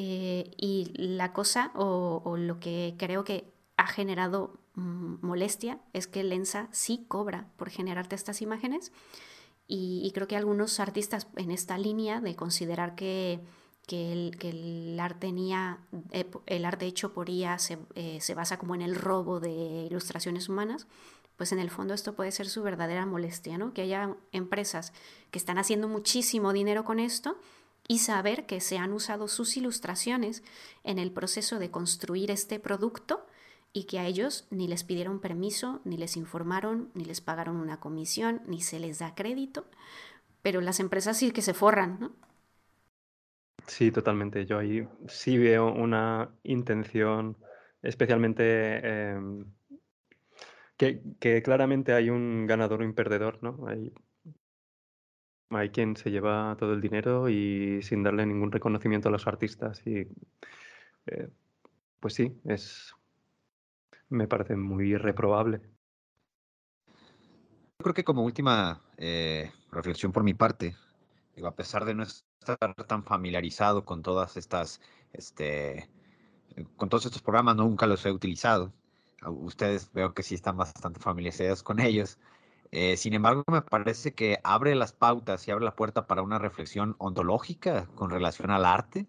Eh, y la cosa o, lo que creo que ha generado mm, molestia es que Lensa sí cobra por generarte estas imágenes y, creo que algunos artistas en esta línea de considerar que, el, arte eh, el arte hecho por IA se, eh, se basa como en el robo de ilustraciones humanas, pues en el fondo esto puede ser su verdadera molestia, ¿no? Que haya empresas que están haciendo muchísimo dinero con esto y saber que se han usado sus ilustraciones en el proceso de construir este producto y que a ellos ni les pidieron permiso, ni les informaron, ni les pagaron una comisión, ni se les da crédito, pero las empresas sí que se forran, ¿no? Sí, totalmente. Yo ahí sí veo una intención, especialmente em, que, que, claramente hay un ganador o un perdedor, ¿no? Hay hay quien se lleva todo el dinero y sin darle ningún reconocimiento a los artistas. Y eh, pues sí, es me parece muy reprobable. Yo creo que como última eh, reflexión por mi parte, a pesar de no estar tan familiarizado con todas estas, este, con todos estos programas, nunca los he utilizado. Ustedes veo que sí están bastante familiarizados con ellos. Eh, sin embargo, me parece que abre las pautas y abre la puerta para una reflexión ontológica con relación al arte,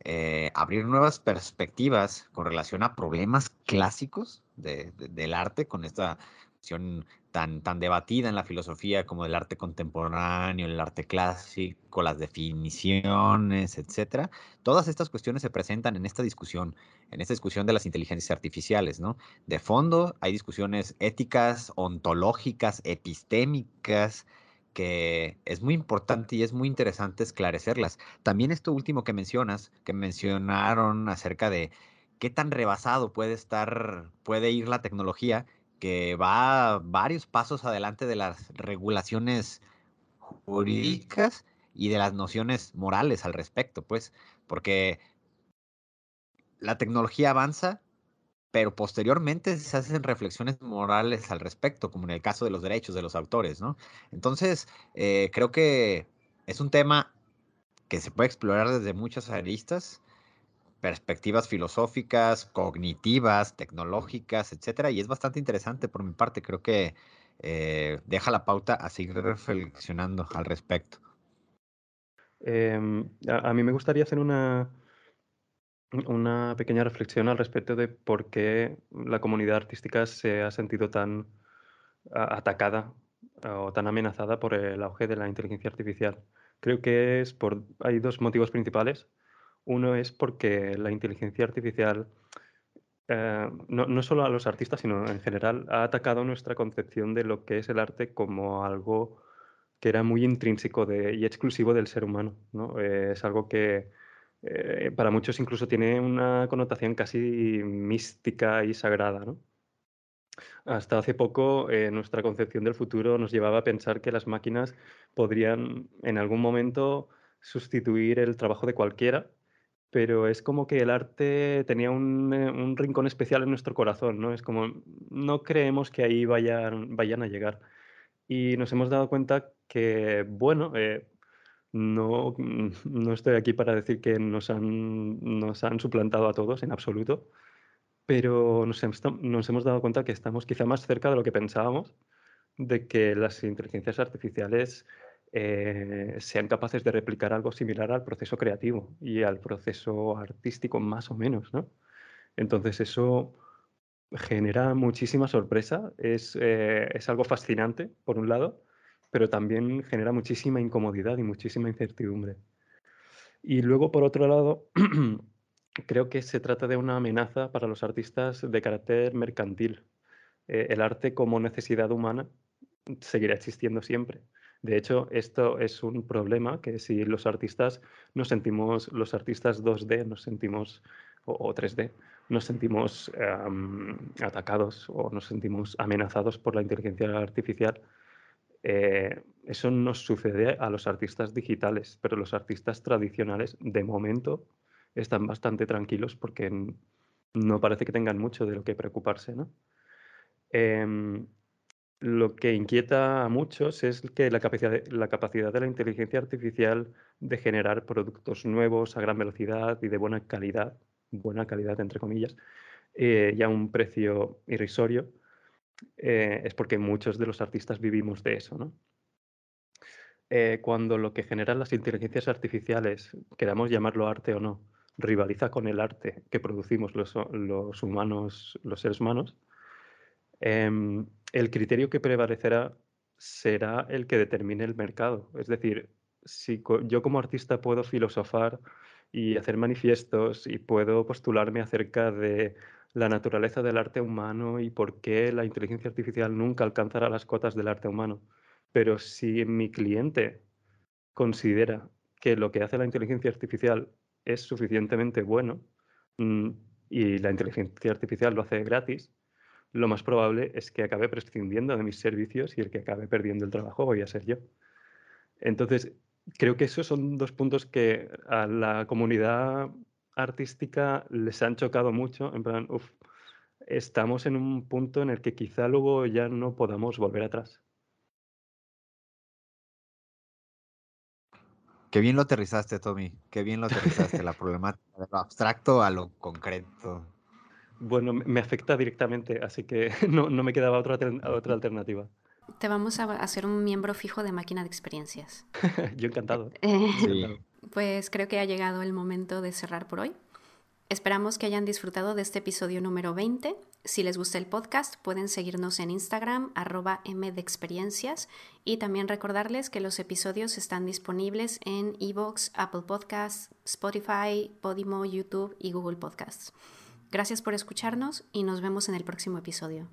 eh, abrir nuevas perspectivas con relación a problemas clásicos del arte, con esta tan, tan debatida en la filosofía como el arte contemporáneo, el arte clásico, las definiciones, etcétera. Todas estas cuestiones se presentan en esta discusión, en esta discusión de las inteligencias artificiales, ¿no? De fondo hay discusiones éticas, ontológicas, epistémicas, que es muy importante y es muy interesante esclarecerlas. También esto último que mencionas, que mencionaron acerca de qué tan rebasado puede estar, puede ir la tecnología que va varios pasos adelante de las regulaciones jurídicas y de las nociones morales al respecto, pues, porque la tecnología avanza, pero posteriormente se hacen reflexiones morales al respecto, como en el caso de los derechos de los autores, ¿no? Entonces, eh, creo que es un tema que se puede explorar desde muchas aristas, perspectivas filosóficas, cognitivas, tecnológicas, etcétera, y es bastante interesante por mi parte. Creo que eh, deja la pauta a seguir reflexionando al respecto. Em, a, mí me gustaría hacer una, una pequeña reflexión al respecto de por qué la comunidad artística se ha sentido tan atacada o tan amenazada por el auge de la inteligencia artificial. Creo que es por hay dos motivos principales. Uno es porque la inteligencia artificial eh, no, no, solo a los artistas, sino en general, ha atacado nuestra concepción de lo que es el arte como algo que era muy intrínseco y exclusivo del ser humano. ¿no? Eh, es algo que eh, para muchos incluso tiene una connotación casi mística y sagrada. ¿no? Hasta hace poco nuestra concepción del futuro nos llevaba a pensar que las máquinas podrían en algún momento sustituir el trabajo de cualquiera pero es como que el arte tenía un, un, rincón especial en nuestro corazón, ¿no? Es como, no creemos que ahí vayan, vayan a llegar. Y nos hemos dado cuenta que, bueno, eh, no, [LAUGHS] no estoy aquí para decir que nos han, nos han suplantado a todos en absoluto, pero nos, nos hemos dado cuenta que estamos quizá más cerca de lo que pensábamos, de que las inteligencias artificiales eh, sean capaces de replicar algo similar al proceso creativo y al proceso artístico más o menos, ¿no? Entonces eso genera muchísima sorpresa, es, eh, es algo fascinante, por un lado, pero también genera muchísima incomodidad y muchísima incertidumbre. Y luego, por otro lado, [CLEARS THROAT] creo que se trata de una amenaza para los artistas de carácter mercantil. Eh, el arte como necesidad humana seguirá existiendo siempre. De hecho, esto es un problema que si los artistas nos sentimos, los artistas 2D nos sentimos, o, 3D, nos sentimos atacados o nos sentimos amenazados por la inteligencia artificial, eh, eso nos sucede a los artistas digitales, pero los artistas tradicionales, de momento, están bastante tranquilos porque no parece que tengan mucho de lo que preocuparse. ¿no? Em, lo que inquieta a muchos es que la capacidad, de, la capacidad de la inteligencia artificial de generar productos nuevos a gran velocidad y de buena calidad, buena calidad entre comillas, eh, y a un precio irrisorio, eh, es porque muchos de los artistas vivimos de eso. ¿no? Eh, cuando lo que generan las inteligencias artificiales, queramos llamarlo arte o no, rivaliza con el arte que producimos los, los humanos, los seres humanos, em, el criterio que prevalecerá será el que determine el mercado. Es decir, si yo como artista puedo filosofar y hacer manifiestos y puedo postularme acerca de la naturaleza del arte humano y por qué la inteligencia artificial nunca alcanzará las cotas del arte humano. Pero si mi cliente considera que lo que hace la inteligencia artificial es suficientemente bueno mm, y la inteligencia artificial lo hace gratis, lo más probable es que acabe prescindiendo de mis servicios y el que acabe perdiendo el trabajo voy a ser yo. Entonces, creo que esos son dos puntos que a la comunidad artística les han chocado mucho, en plan, estamos en un punto en el que quizá luego ya no podamos volver atrás. Qué bien lo aterrizaste, Tommy. Qué bien lo aterrizaste, la problemática de lo abstracto a lo concreto. Bueno, me afecta directamente, así que [LAUGHS] no, me quedaba otra, otra alternativa. Te vamos a hacer un miembro fijo de máquina de experiencias. [LAUGHS] Yo encantado. [LAUGHS] Pues creo que ha llegado el momento de cerrar por hoy. Esperamos que hayan disfrutado de este episodio número 20. Si les gusta el podcast, pueden seguirnos en Instagram, arroba mdexperiencias, y también recordarles que los episodios están disponibles en Evox, Apple Podcasts, Spotify, Podimo, YouTube y Google Podcasts. Gracias por escucharnos y nos vemos en el próximo episodio.